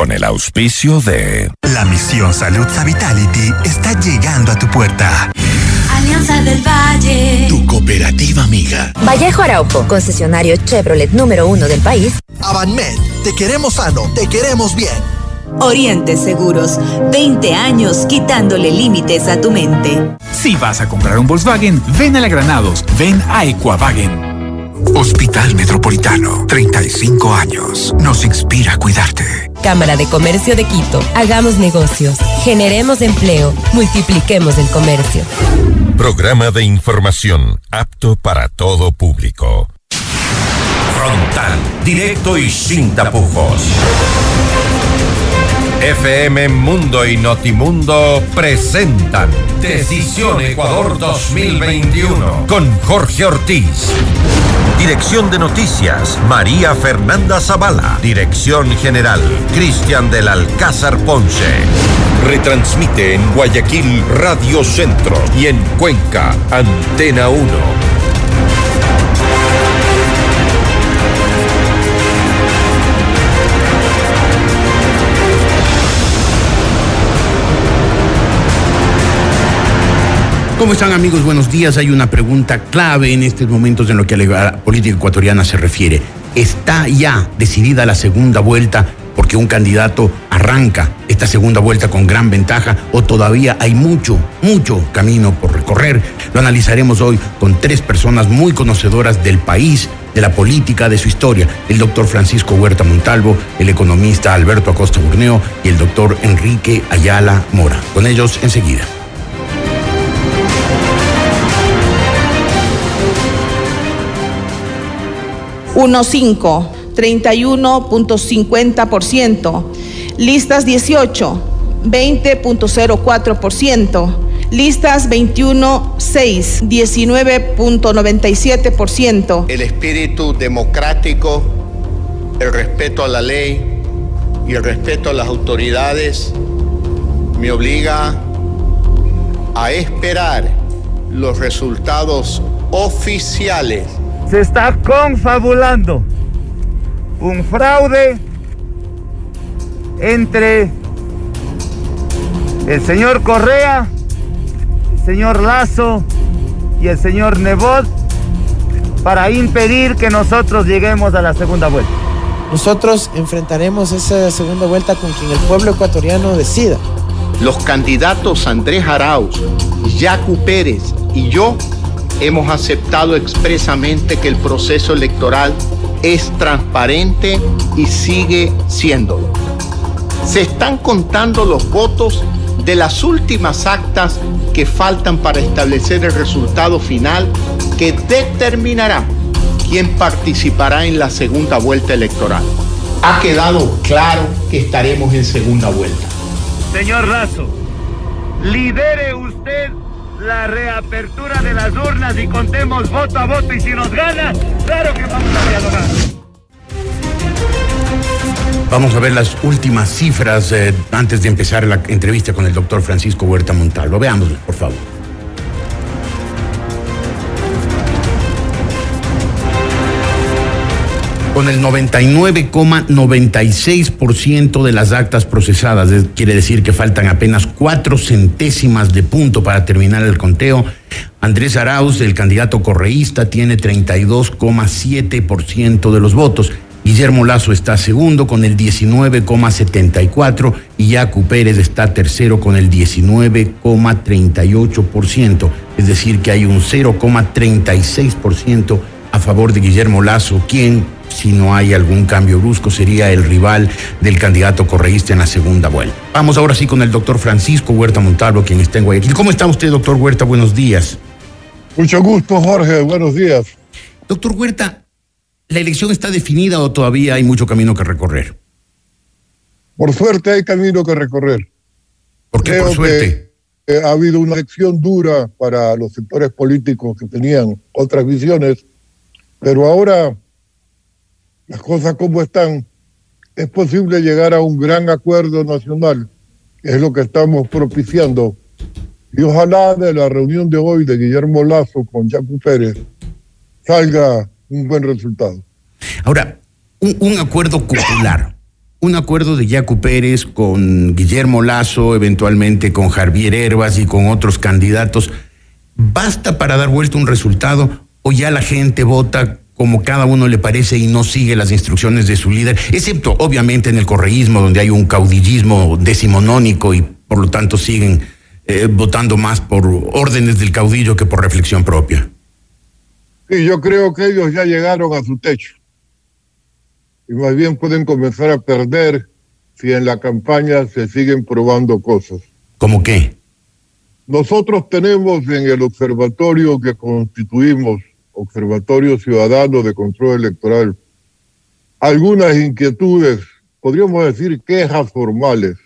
con el auspicio de... La misión Salud Vitality está llegando a tu puerta. Alianza del Valle. Tu cooperativa amiga. Vallejo Araujo, concesionario Chevrolet número uno del país. Avanmed, te queremos sano, te queremos bien. Oriente Seguros, 20 años quitándole límites a tu mente. Si vas a comprar un Volkswagen, ven a la Granados, ven a Equavagen. Hospital Metropolitano, 35 años. Nos inspira a cuidarte. Cámara de Comercio de Quito. Hagamos negocios. Generemos empleo. Multipliquemos el comercio. Programa de información apto para todo público. Frontal, directo y sin tapujos. FM Mundo y Notimundo presentan Decisión Ecuador 2021 con Jorge Ortiz. Dirección de Noticias, María Fernanda Zavala. Dirección General, Cristian del Alcázar Ponce. Retransmite en Guayaquil Radio Centro y en Cuenca, Antena 1. ¿Cómo están amigos? Buenos días. Hay una pregunta clave en estos momentos en lo que a la política ecuatoriana se refiere. ¿Está ya decidida la segunda vuelta porque un candidato arranca esta segunda vuelta con gran ventaja o todavía hay mucho, mucho camino por recorrer? Lo analizaremos hoy con tres personas muy conocedoras del país, de la política, de su historia. El doctor Francisco Huerta Montalvo, el economista Alberto Acosta Burneo y el doctor Enrique Ayala Mora. Con ellos enseguida. 1.5, 31.50%. Listas 18, 20.04%. Listas 21, 6, 19.97%. El espíritu democrático, el respeto a la ley y el respeto a las autoridades me obliga a esperar los resultados oficiales se está confabulando un fraude entre el señor Correa, el señor Lazo y el señor Nebot para impedir que nosotros lleguemos a la segunda vuelta. Nosotros enfrentaremos esa segunda vuelta con quien el pueblo ecuatoriano decida. Los candidatos Andrés Arauz, Yacu Pérez y yo hemos aceptado expresamente que el proceso electoral es transparente y sigue siéndolo. Se están contando los votos de las últimas actas que faltan para establecer el resultado final que determinará quién participará en la segunda vuelta electoral. Ha quedado claro que estaremos en segunda vuelta. Señor Lazo, lidere usted la reapertura de las urnas y contemos voto a voto y si nos gana, claro que vamos a dialogar. Vamos a ver las últimas cifras eh, antes de empezar la entrevista con el doctor Francisco Huerta Montalvo. Veámoslo, por favor. Con el 99,96% de las actas procesadas. Quiere decir que faltan apenas cuatro centésimas de punto para terminar el conteo. Andrés Arauz, el candidato correísta, tiene 32,7% de los votos. Guillermo Lazo está segundo con el 19,74 y Yacu Pérez está tercero con el 19,38%. Es decir, que hay un 0,36% a favor de Guillermo Lazo, quien si no hay algún cambio brusco, sería el rival del candidato correísta en la segunda vuelta. Vamos ahora sí con el doctor Francisco Huerta Montalvo, quien está en Guayaquil. ¿Cómo está usted, doctor Huerta? Buenos días. Mucho gusto, Jorge. Buenos días. Doctor Huerta, ¿la elección está definida o todavía hay mucho camino que recorrer? Por suerte hay camino que recorrer. ¿Por qué por suerte? Que, ha habido una elección dura para los sectores políticos que tenían otras visiones, pero ahora las cosas como están, es posible llegar a un gran acuerdo nacional, que es lo que estamos propiciando. Y ojalá de la reunión de hoy de Guillermo Lazo con Jaco Pérez salga un buen resultado. Ahora, un, acuerdo popular un acuerdo de Yacu Pérez con Guillermo Lazo, eventualmente con Javier Herbas y con otros candidatos, ¿basta para dar vuelta un resultado o ya la gente vota como cada uno le parece y no sigue las instrucciones de su líder, excepto obviamente en el correísmo donde hay un caudillismo decimonónico y por lo tanto siguen eh, votando más por órdenes del caudillo que por reflexión propia? Sí, yo creo que ellos ya llegaron a su techo y más bien pueden comenzar a perder si en la campaña se siguen probando cosas. ¿Cómo qué? Nosotros tenemos en el observatorio que constituimos, Observatorio Ciudadano de Control Electoral, algunas inquietudes, podríamos decir quejas formales,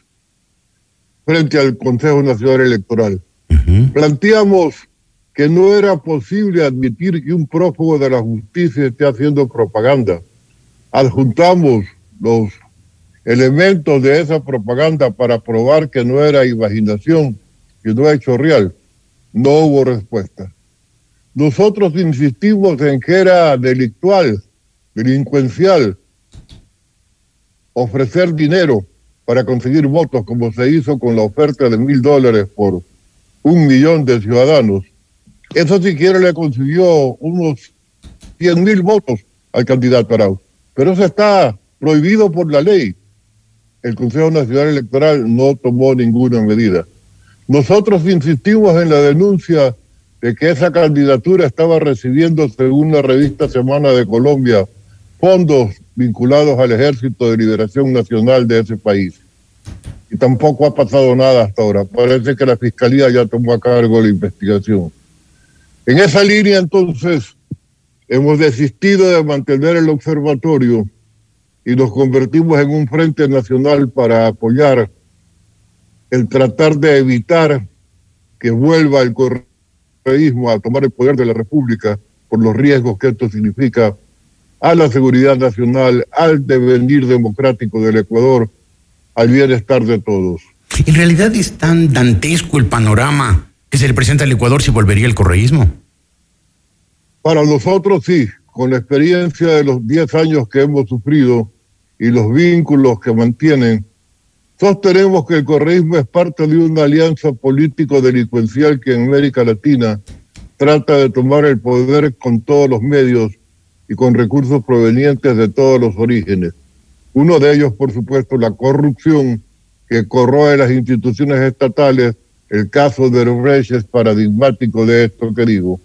frente al Consejo Nacional Electoral. Planteamos que no era posible admitir que un prófugo de la justicia esté haciendo propaganda adjuntamos los elementos de esa propaganda para probar que no era imaginación, que no es hecho real, no hubo respuesta. Nosotros insistimos en que era delictual, delincuencial, ofrecer dinero para conseguir votos, como se hizo con la oferta de mil dólares por un millón de ciudadanos. Eso siquiera le consiguió unos cien mil votos al candidato Arauz. Pero eso está prohibido por la ley. El Consejo Nacional Electoral no tomó ninguna medida. Nosotros insistimos en la denuncia de que esa candidatura estaba recibiendo, según la revista Semana de Colombia, fondos vinculados al Ejército de Liberación Nacional de ese país. Y tampoco ha pasado nada hasta ahora. Parece que la Fiscalía ya tomó a cargo la investigación. En esa línea, entonces, hemos desistido de mantener el observatorio y nos convertimos en un frente nacional para apoyar el tratar de evitar que vuelva el correísmo a tomar el poder de la República por los riesgos que esto significa a la seguridad nacional, al devenir democrático del Ecuador, al bienestar de todos. En realidad es tan dantesco el panorama que se le presenta al Ecuador si volvería el correísmo. Para nosotros sí, con la experiencia de los 10 años que hemos sufrido y los vínculos que mantienen, sostenemos que el correísmo es parte de una alianza político-delincuencial que en América Latina trata de tomar el poder con todos los medios y con recursos provenientes de todos los orígenes. Uno de ellos, por supuesto, la corrupción que corroe las instituciones estatales. El caso de Reyes es paradigmático de esto que digo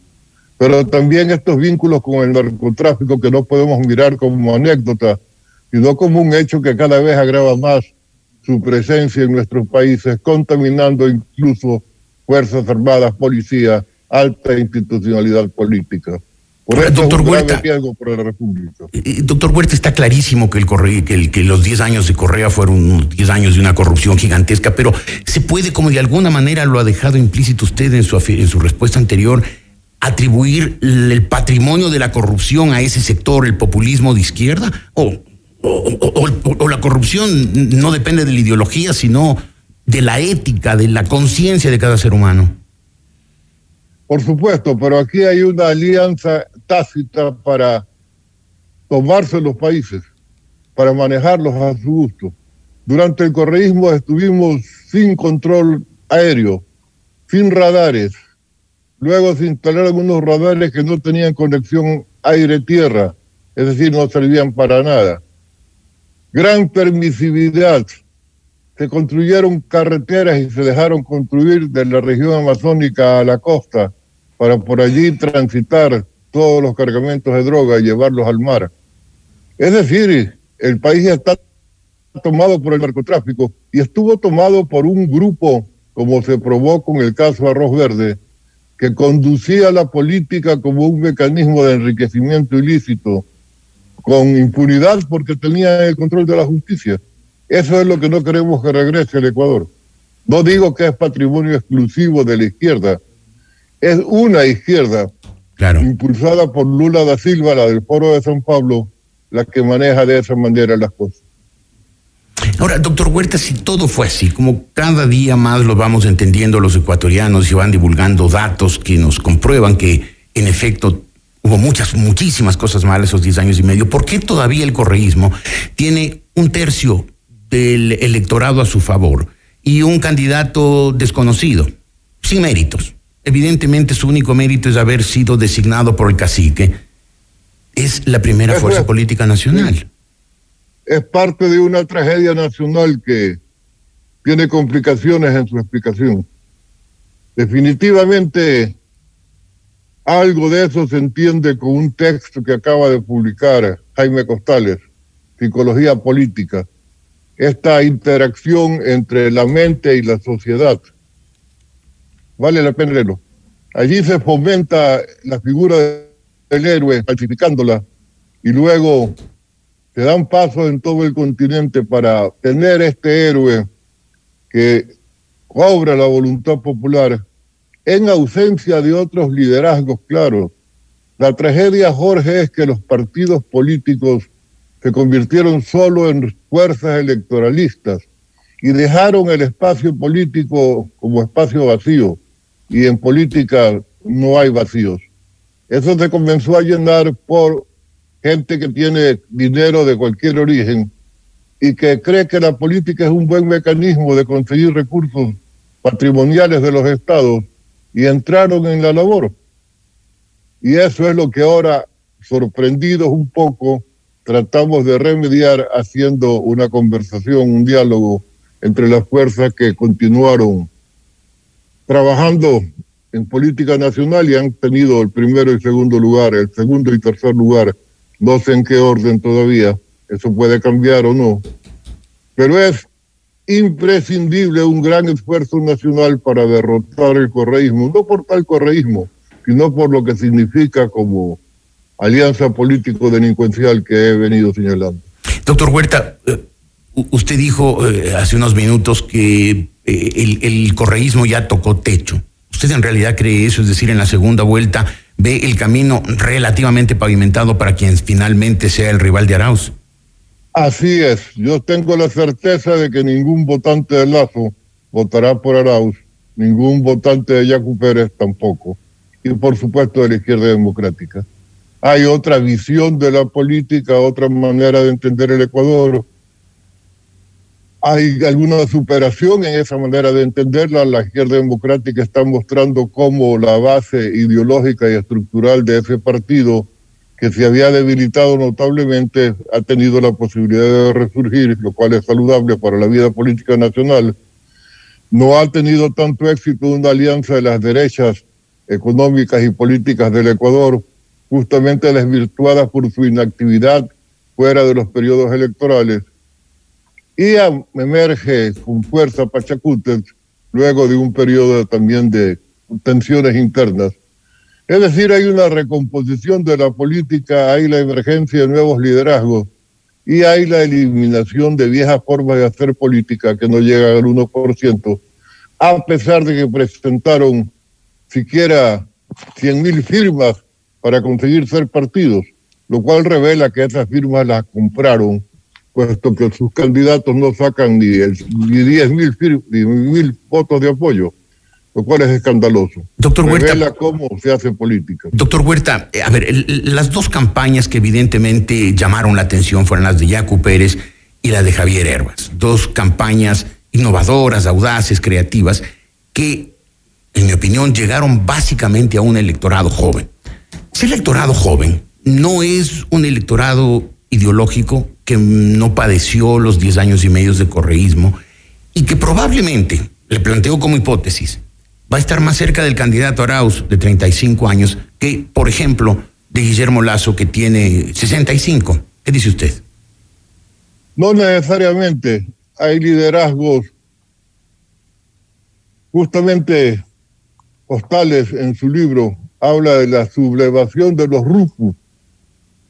pero también estos vínculos con el narcotráfico que no podemos mirar como anécdota, sino como un hecho que cada vez agrava más su presencia en nuestros países, contaminando incluso Fuerzas Armadas, policía, alta institucionalidad política. Por eso doctor Huerta, para la República. doctor Huerta, está clarísimo que, el que, que, los 10 años de Correa fueron 10 años de una corrupción gigantesca, pero se puede, como de alguna manera lo ha dejado implícito usted en su, en su respuesta anterior, atribuir el patrimonio de la corrupción a ese sector, el populismo de izquierda? ¿O, o, la corrupción no depende de la ideología, sino de la ética, de la conciencia de cada ser humano? Por supuesto, pero aquí hay una alianza tácita para tomarse los países, para manejarlos a su gusto. Durante el correísmo estuvimos sin control aéreo, sin radares, Luego se instalaron algunos radares que no tenían conexión aire-tierra, es decir, no servían para nada. Gran permisividad. Se construyeron carreteras y se dejaron construir de la región amazónica a la costa para por allí transitar todos los cargamentos de droga y llevarlos al mar. Es decir, el país está tomado por el narcotráfico y estuvo tomado por un grupo, como se probó con el caso Arroz Verde, que conducía la política como un mecanismo de enriquecimiento ilícito, con impunidad porque tenía el control de la justicia. Eso es lo que no queremos que regrese al Ecuador. No digo que es patrimonio exclusivo de la izquierda, es una izquierda impulsada por Lula da Silva, la del Foro de San Pablo, la que maneja de esa manera las cosas. Ahora, doctor Huerta, si todo fue así, como cada día más lo vamos entendiendo los ecuatorianos y van divulgando datos que nos comprueban que en efecto hubo muchas, muchísimas cosas malas esos 10 años y medio, ¿por qué todavía el correísmo tiene un tercio del electorado a su favor y un candidato desconocido, sin méritos. Evidentemente su único mérito es haber sido designado por el cacique. Es la primera fuerza política nacional. Es parte de una tragedia nacional que tiene complicaciones en su explicación. Definitivamente algo de eso se entiende con un texto que acaba de publicar Jaime Costales, Psicología Política, esta interacción entre la mente y la sociedad. Vale la pena leerlo. Allí se fomenta la figura del héroe, falsificándola, y luego se dan pasos en todo el continente para tener este héroe que cobra la voluntad popular en ausencia de otros liderazgos claros. La tragedia, Jorge, es que los partidos políticos se convirtieron solo en fuerzas electoralistas y dejaron el espacio político como espacio vacío. Y en política no hay vacíos. Eso se comenzó a llenar por gente que tiene dinero de cualquier origen y que cree que la política es un buen mecanismo de conseguir recursos patrimoniales de los estados y entraron en la labor. Y eso es lo que ahora, sorprendidos un poco, tratamos de remediar haciendo una conversación, un diálogo entre las fuerzas que continuaron trabajando en política nacional y han tenido el primero y segundo lugar, el segundo y tercer lugar, no sé en qué orden todavía, eso puede cambiar o no, pero es imprescindible un gran esfuerzo nacional para derrotar el correísmo, no por tal correísmo, sino por lo que significa como alianza político-delincuencial que he venido señalando. Doctor Huerta, eh, usted dijo eh, hace unos minutos que eh, el, el correísmo ya tocó techo. ¿Usted en realidad cree eso? Es decir, en la segunda vuelta ve el camino relativamente pavimentado para quien finalmente sea el rival de Arauz. Así es, yo tengo la certeza de que ningún votante de Lazo votará por Arauz, ningún votante de Yacu Pérez tampoco, y por supuesto de la izquierda democrática. Hay otra visión de la política, otra manera de entender el Ecuador. Hay alguna superación en esa manera de entenderla. La izquierda democrática está mostrando cómo la base ideológica y estructural de ese partido que se había debilitado notablemente, ha tenido la posibilidad de resurgir, lo cual es saludable para la vida política nacional. No ha tenido tanto éxito una alianza de las derechas económicas y políticas del Ecuador, justamente desvirtuadas por su inactividad fuera de los periodos electorales. Y emerge con fuerza Pachacútec luego de un periodo también de tensiones internas. Es decir, hay una recomposición de la política, hay la emergencia de nuevos liderazgos y hay la eliminación de viejas formas de hacer política que no llegan al 1%, a pesar de que presentaron siquiera 100 mil firmas para conseguir ser partidos, lo cual revela que esas firmas las compraron, puesto que sus candidatos no sacan ni, el, ni 10 mil fir- ni mil votos de apoyo, lo cual es escandaloso. Doctor Huerta. Revela cómo se hace política. Doctor Huerta, eh, a ver, el- las dos campañas que evidentemente llamaron la atención fueron las de Yacu Pérez y la de Javier Herbas. Dos campañas innovadoras, audaces, creativas, que, en mi opinión, llegaron básicamente a un electorado joven. Ese electorado joven no es un electorado ideológico que no padeció los 10 años y medio de correísmo y que probablemente, le planteo como hipótesis, va a estar más cerca del candidato Arauz de 35 años que, por ejemplo, de Guillermo Lazo que tiene 65. ¿Qué dice usted? No necesariamente hay liderazgos, justamente Postales en su libro habla de la sublevación de los rufus,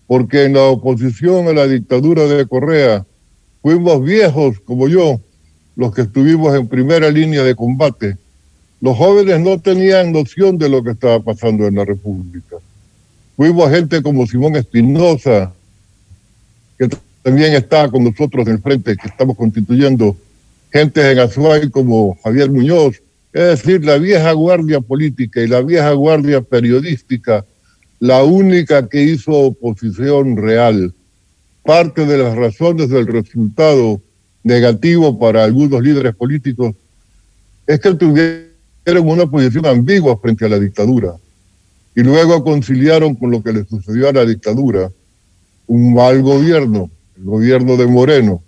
porque en la oposición a la dictadura de Correa fuimos viejos como yo los que estuvimos en primera línea de combate. Los jóvenes no tenían noción de lo que estaba pasando en la República. Fuimos gente como Simón Espinosa, que también está con nosotros en el frente, que estamos constituyendo, gente en Azuay como Javier Muñoz, es decir, la vieja guardia política y la vieja guardia periodística, la única que hizo oposición real. Parte de las razones del resultado negativo para algunos líderes políticos es que tuvieron una posición ambigua frente a la dictadura y luego conciliaron con lo que le sucedió a la dictadura, un mal gobierno, el gobierno de Moreno.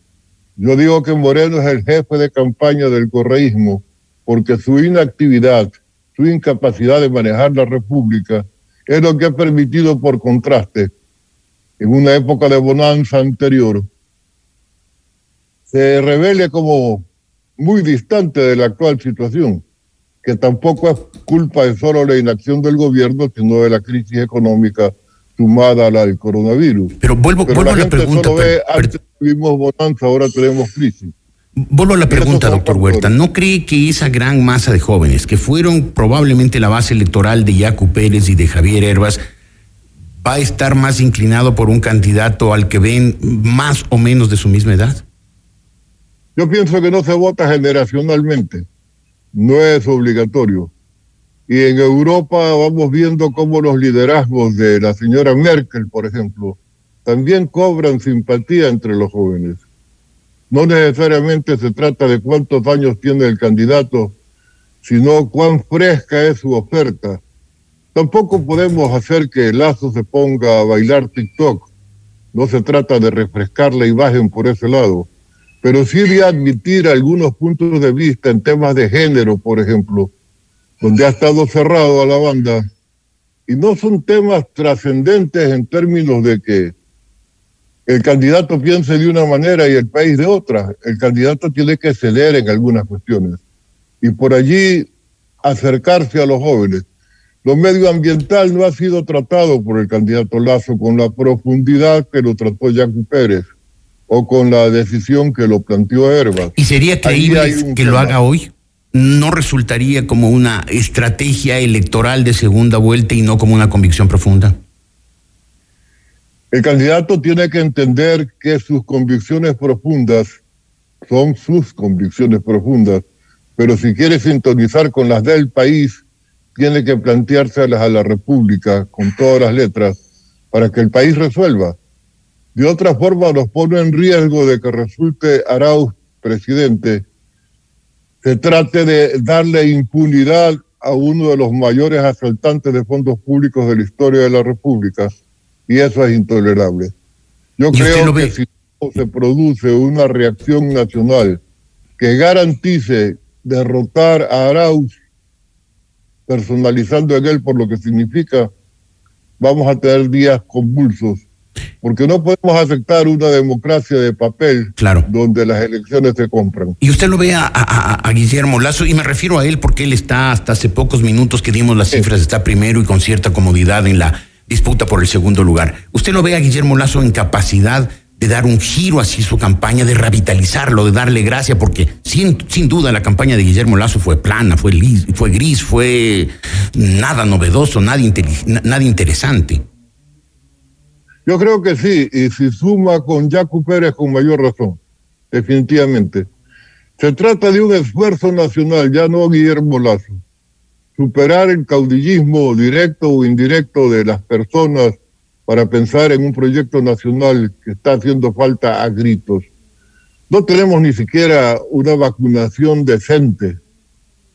Yo digo que Moreno es el jefe de campaña del correísmo porque su inactividad, su incapacidad de manejar la República es lo que ha permitido por contraste, en una época de bonanza anterior, se revele como muy distante de la actual situación, que tampoco es culpa de solo la inacción del gobierno, sino de la crisis económica sumada a la del coronavirus. Pero vuelvo, Pero vuelvo la a la gente pregunta. solo ve, per- per- antes tuvimos bonanza, ahora tenemos crisis. Vuelvo a la pregunta, doctor Huerta. ¿No cree que esa gran masa de jóvenes que fueron probablemente la base electoral de Yacu Pérez y de Javier Herbas va a estar más inclinado por un candidato al que ven más o menos de su misma edad? Yo pienso que no se vota generacionalmente, no es obligatorio. Y en Europa vamos viendo cómo los liderazgos de la señora Merkel, por ejemplo, también cobran simpatía entre los jóvenes. No necesariamente se trata de cuántos años tiene el candidato, sino cuán fresca es su oferta. Tampoco podemos hacer que Lazo se ponga a bailar TikTok. No se trata de refrescar la imagen por ese lado, pero sí de admitir algunos puntos de vista en temas de género, por ejemplo, donde ha estado cerrado a la banda. Y no son temas trascendentes en términos de que el candidato piense de una manera y el país de otra. El candidato tiene que ceder en algunas cuestiones y por allí acercarse a los jóvenes. Lo medioambiental no ha sido tratado por el candidato Lazo con la profundidad que lo trató Yacu Pérez o con la decisión que lo planteó Herbas. ¿Y sería creíble que lo haga hoy? ¿No resultaría como una estrategia electoral de segunda vuelta y no como una convicción profunda? El candidato tiene que entender que sus convicciones profundas son sus convicciones profundas, pero si quiere sintonizar con las del país, tiene que planteárselas a la República con todas las letras para que el país resuelva. De otra forma, nos pone en riesgo de que resulte Arauz presidente, se trate de darle impunidad a uno de los mayores asaltantes de fondos públicos de la historia de la República, y eso es intolerable. Yo ¿Y usted creo que si no se produce una reacción nacional que garantice derrotar a Arauz, personalizando en él por lo que significa, vamos a tener días convulsos, porque no podemos aceptar una democracia de papel Claro. donde las elecciones se compran. Y usted lo ve a, a- a- a Guillermo Lazo, y me refiero a él porque él está hasta hace pocos minutos que dimos las cifras, está primero y con cierta comodidad en la disputa por el segundo lugar. ¿Usted lo ve a Guillermo Lazo en capacidad de dar un giro así su campaña, de revitalizarlo, de darle gracia? Porque sin, sin duda la campaña de Guillermo Lazo fue plana, fue, lis- fue gris, fue nada novedoso, nada, nada interesante. Yo creo que sí, y si suma con Jacu Pérez con mayor razón, definitivamente. Se trata de un esfuerzo nacional, ya no Guillermo Lazo. Superar el caudillismo directo o indirecto de las personas para pensar en un proyecto nacional que está haciendo falta a gritos. No tenemos ni siquiera una vacunación decente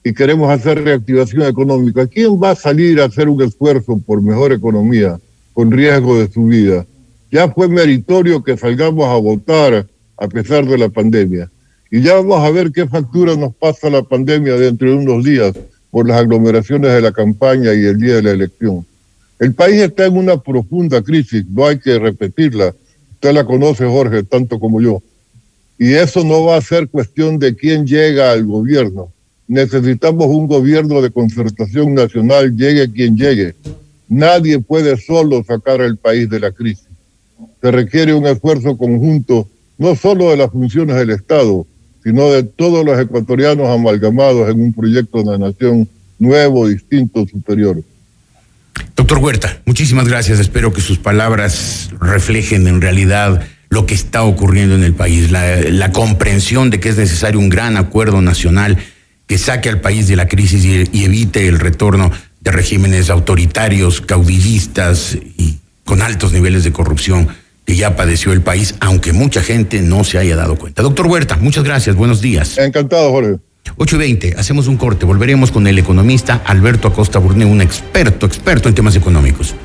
y queremos hacer reactivación económica. ¿Quién va a salir a hacer un esfuerzo por mejor economía con riesgo de su vida? Ya fue meritorio que salgamos a votar a pesar de la pandemia. Y ya vamos a ver qué factura nos pasa la pandemia dentro de unos días por las aglomeraciones de la campaña y el día de la elección. El país está en una profunda crisis, no hay que repetirla. Usted la conoce, Jorge, tanto como yo. Y eso no va a ser cuestión de quién llega al gobierno. Necesitamos un gobierno de concertación nacional, llegue quien llegue. Nadie puede solo sacar al país de la crisis. Se requiere un esfuerzo conjunto, no solo de las funciones del Estado, sino de todos los ecuatorianos amalgamados en un proyecto de nación nuevo, distinto, superior. Doctor Huerta, muchísimas gracias. Espero que sus palabras reflejen en realidad lo que está ocurriendo en el país, la, comprensión de que es necesario un gran acuerdo nacional que saque al país de la crisis y evite el retorno de regímenes autoritarios, caudillistas y con altos niveles de corrupción que ya padeció el país, aunque mucha gente no se haya dado cuenta. Doctor Huerta, muchas gracias, buenos días. Encantado, Jorge. 8 y 20, hacemos un corte, volveremos con el economista Alberto Acosta Burneo, un experto, experto en temas económicos.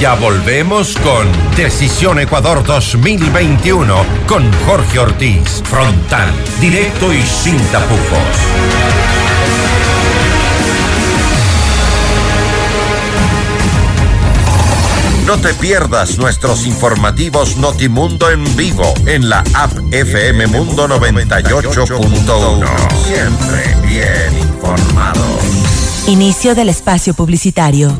Ya volvemos con Decisión Ecuador 2021 con Jorge Ortiz. Frontal, directo y sin tapujos. No te pierdas nuestros informativos Notimundo en vivo en la app FM Mundo 98.1. Siempre bien informados. Inicio del espacio publicitario.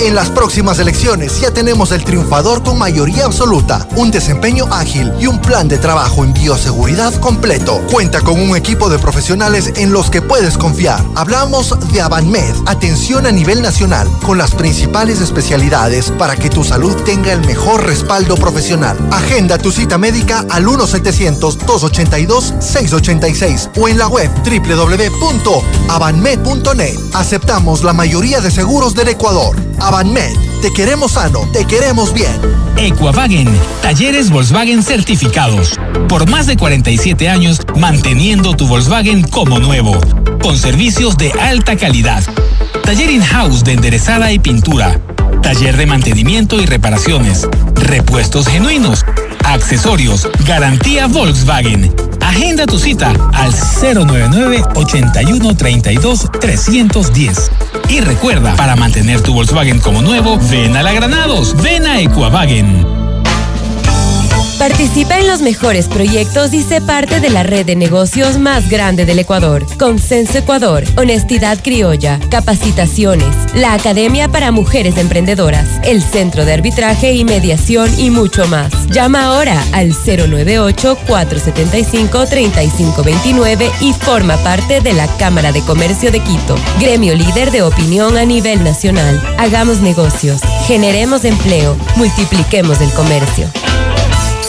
En las próximas elecciones ya tenemos el triunfador con mayoría absoluta, un desempeño ágil y un plan de trabajo en bioseguridad completo. Cuenta con un equipo de profesionales en los que puedes confiar. Hablamos de Avanmed, atención a nivel nacional, con las principales especialidades para que tu salud tenga el mejor respaldo profesional. Agenda tu cita médica al 1-700-282-686 o en la web www.avanmed.net. Aceptamos la mayoría de seguros del Ecuador. Avanmed, te queremos sano, te queremos bien. Equavagen, talleres Volkswagen certificados. Por más de 47 años, manteniendo tu Volkswagen como nuevo. Con servicios de alta calidad. Taller in-house de enderezada y pintura. Taller de mantenimiento y reparaciones. Repuestos genuinos. Accesorios. Garantía Volkswagen. Agenda tu cita al 099-8132-310. Y recuerda, para mantener tu Volkswagen como nuevo, ven a la Granados, ven a Equavagen. Participa en los mejores proyectos y sé parte de la red de negocios más grande del Ecuador. Consenso Ecuador, Honestidad Criolla, Capacitaciones, la Academia para Mujeres Emprendedoras, el Centro de Arbitraje y Mediación y mucho más. Llama ahora al 098-475-3529 y forma parte de la Cámara de Comercio de Quito, gremio líder de opinión a nivel nacional. Hagamos negocios, generemos empleo, multipliquemos el comercio.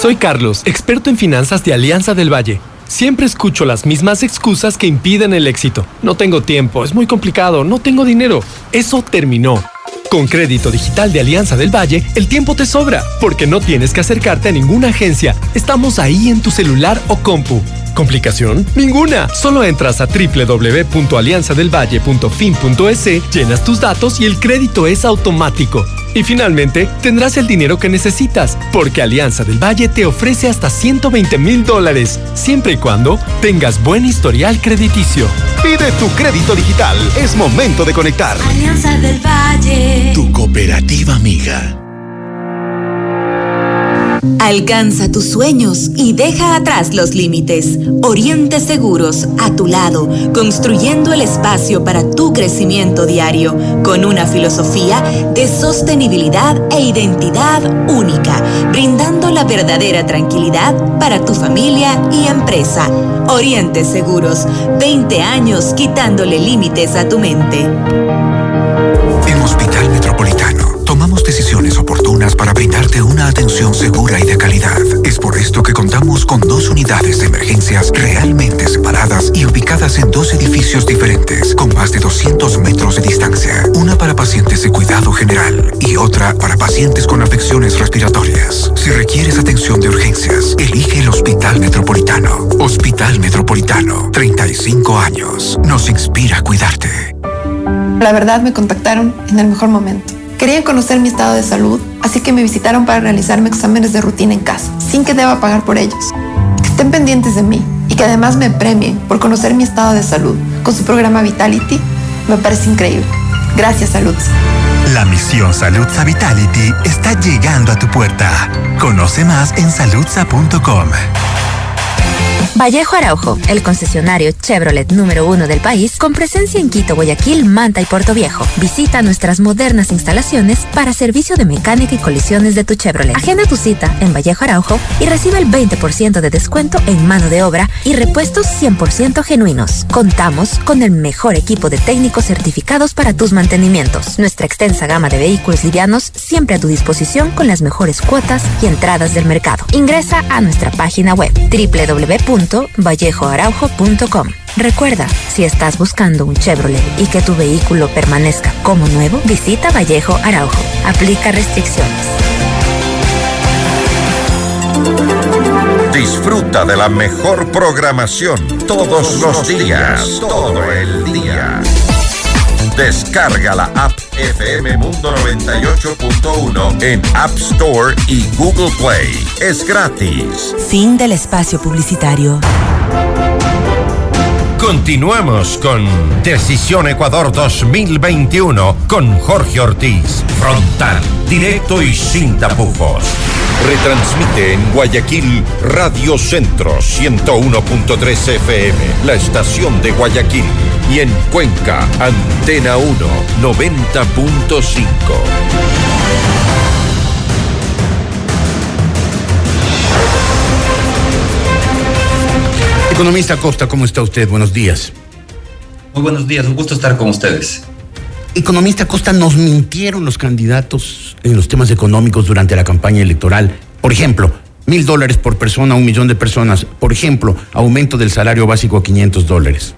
Soy Carlos, experto en finanzas de Alianza del Valle. Siempre escucho las mismas excusas que impiden el éxito. No tengo tiempo, es muy complicado, no tengo dinero. Eso terminó. Con crédito digital de Alianza del Valle, el tiempo te sobra, porque no tienes que acercarte a ninguna agencia. Estamos ahí en tu celular o compu. ¿Complicación? Ninguna. Solo entras a www.alianzadelvalle.fin.es, llenas tus datos y el crédito es automático. Y finalmente, tendrás el dinero que necesitas, porque Alianza del Valle te ofrece hasta 120 mil dólares, siempre y cuando tengas buen historial crediticio. Pide tu crédito digital. Es momento de conectar. Alianza del Valle. Tu cooperativa amiga. Alcanza tus sueños y deja atrás los límites. Oriente Seguros, a tu lado, construyendo el espacio para tu crecimiento diario, con una filosofía de sostenibilidad e identidad única, brindando la verdadera tranquilidad para tu familia y empresa. Oriente Seguros, 20 años quitándole límites a tu mente. En Hospital Metropolitano tomamos decisiones oportunas para brindarte una atención segura y de calidad. Es por esto que contamos con dos unidades de emergencias realmente separadas y ubicadas en dos edificios diferentes, con más de 200 metros de distancia. Una para pacientes de cuidado general y otra para pacientes con afecciones respiratorias. Si requieres atención de urgencias, elige el Hospital Metropolitano. Hospital Metropolitano, 35 años. Nos inspira a cuidarte. La verdad me contactaron en el mejor momento. Querían conocer mi estado de salud, así que me visitaron para realizarme exámenes de rutina en casa, sin que deba pagar por ellos. Que estén pendientes de mí y que además me premien por conocer mi estado de salud con su programa Vitality, me parece increíble. Gracias, Salud. La misión Salud Vitality está llegando a tu puerta. Conoce más en saludza.com. Vallejo Araujo, el concesionario Chevrolet número uno del país, con presencia en Quito, Guayaquil, Manta y Puerto Viejo. Visita nuestras modernas instalaciones para servicio de mecánica y colisiones de tu Chevrolet. Agenda tu cita en Vallejo Araujo y recibe el 20% de descuento en mano de obra y repuestos 100% genuinos. Contamos con el mejor equipo de técnicos certificados para tus mantenimientos. Nuestra extensa gama de vehículos livianos siempre a tu disposición con las mejores cuotas y entradas del mercado. Ingresa a nuestra página web www vallejoaraujo.com. Recuerda, si estás buscando un Chevrolet y que tu vehículo permanezca como nuevo, visita Vallejo Araujo. Aplica restricciones. Disfruta de la mejor programación todos los días, todo el día. Descarga la app FM Mundo 98.1 en App Store y Google Play. Es gratis. Fin del espacio publicitario. Continuamos con Decisión Ecuador 2021 con Jorge Ortiz. Frontal, directo y sin tapujos. Retransmite en Guayaquil Radio Centro 101.3 FM, la estación de Guayaquil. Y en Cuenca, Antena 1 90.5. Economista Costa, ¿cómo está usted? Buenos días. Muy buenos días, un gusto estar con ustedes. Economista Costa, nos mintieron los candidatos en los temas económicos durante la campaña electoral. Por ejemplo, mil dólares por persona, un millón de personas. Por ejemplo, aumento del salario básico a 500 dólares.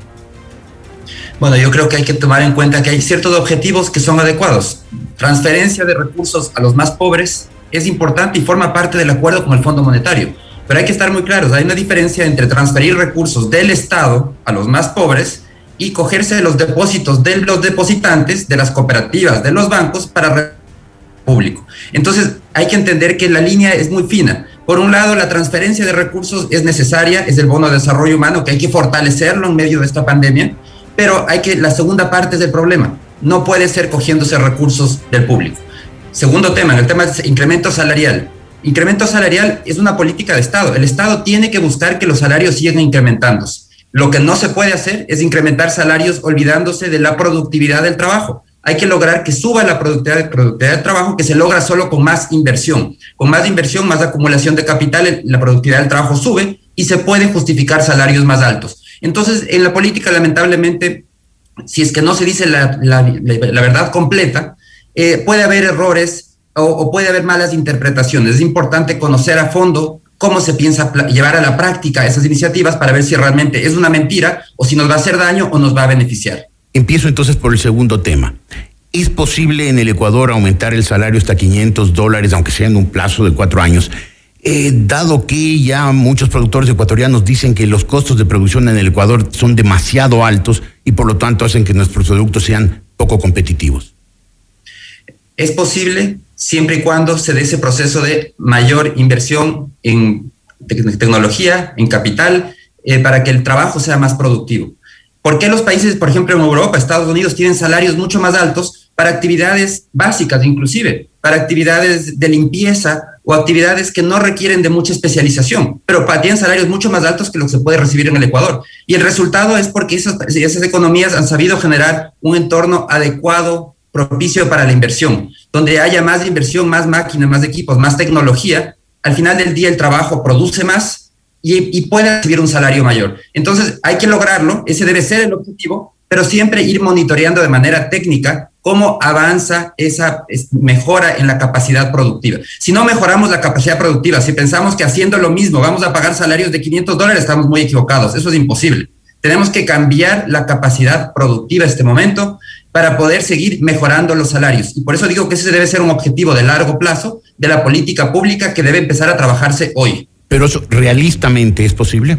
Bueno, yo creo que hay que tomar en cuenta que hay ciertos objetivos que son adecuados. Transferencia de recursos a los más pobres es importante y forma parte del acuerdo con el Fondo Monetario pero hay que estar muy claros, hay una diferencia entre transferir recursos del Estado a los más pobres y cogerse de los depósitos de los depositantes, de las cooperativas, de los bancos para público. Entonces, hay que entender que la línea es muy fina. Por un lado, la transferencia de recursos es necesaria, es el bono de desarrollo humano, que hay que fortalecerlo en medio de esta pandemia, pero hay que, la segunda parte es el problema. No puede ser cogiéndose recursos del público. Segundo tema, el tema de incremento salarial. Incremento salarial es una política de Estado. El Estado tiene que buscar que los salarios sigan incrementándose. Lo que no se puede hacer es incrementar salarios olvidándose de la productividad del trabajo. Hay que lograr que suba la productividad, productividad del trabajo, que se logra solo con más inversión. Con más inversión, más acumulación de capital, la productividad del trabajo sube y se pueden justificar salarios más altos. Entonces, en la política, lamentablemente, si es que no se dice la, verdad completa, eh, puede haber errores o, puede haber malas interpretaciones. Es importante conocer a fondo cómo se piensa llevar a la práctica esas iniciativas para ver si realmente es una mentira o si nos va a hacer daño o nos va a beneficiar. Empiezo entonces por el segundo tema. ¿Es posible en el Ecuador aumentar el salario hasta 500 dólares, aunque sea en un plazo de cuatro años? Eh, dado que ya muchos productores ecuatorianos dicen que los costos de producción en el Ecuador son demasiado altos y por lo tanto hacen que nuestros productos sean poco competitivos. Es posible, siempre y cuando se dé ese proceso de mayor inversión en tecnología, en capital, eh, para que el trabajo sea más productivo. ¿Por qué los países, por ejemplo, en Europa, Estados Unidos, tienen salarios mucho más altos para actividades básicas, inclusive, para actividades de limpieza o actividades que no requieren de mucha especialización, pero tienen salarios mucho más altos que lo que se puede recibir en el Ecuador? Y el resultado es porque esas, economías han sabido generar un entorno adecuado propicio para la inversión, donde haya más inversión, más máquinas, más equipos, más tecnología, al final del día el trabajo produce más y, puede recibir un salario mayor. Entonces hay que lograrlo, ese debe ser el objetivo, pero siempre ir monitoreando de manera técnica cómo avanza esa mejora en la capacidad productiva. Si no mejoramos la capacidad productiva, si pensamos que haciendo lo mismo vamos a pagar salarios de 500 dólares, estamos muy equivocados. Eso es imposible. Tenemos que cambiar la capacidad productiva en este momento para poder seguir mejorando los salarios. Y por eso digo que ese debe ser un objetivo de largo plazo de la política pública que debe empezar a trabajarse hoy. Pero eso realistamente es posible.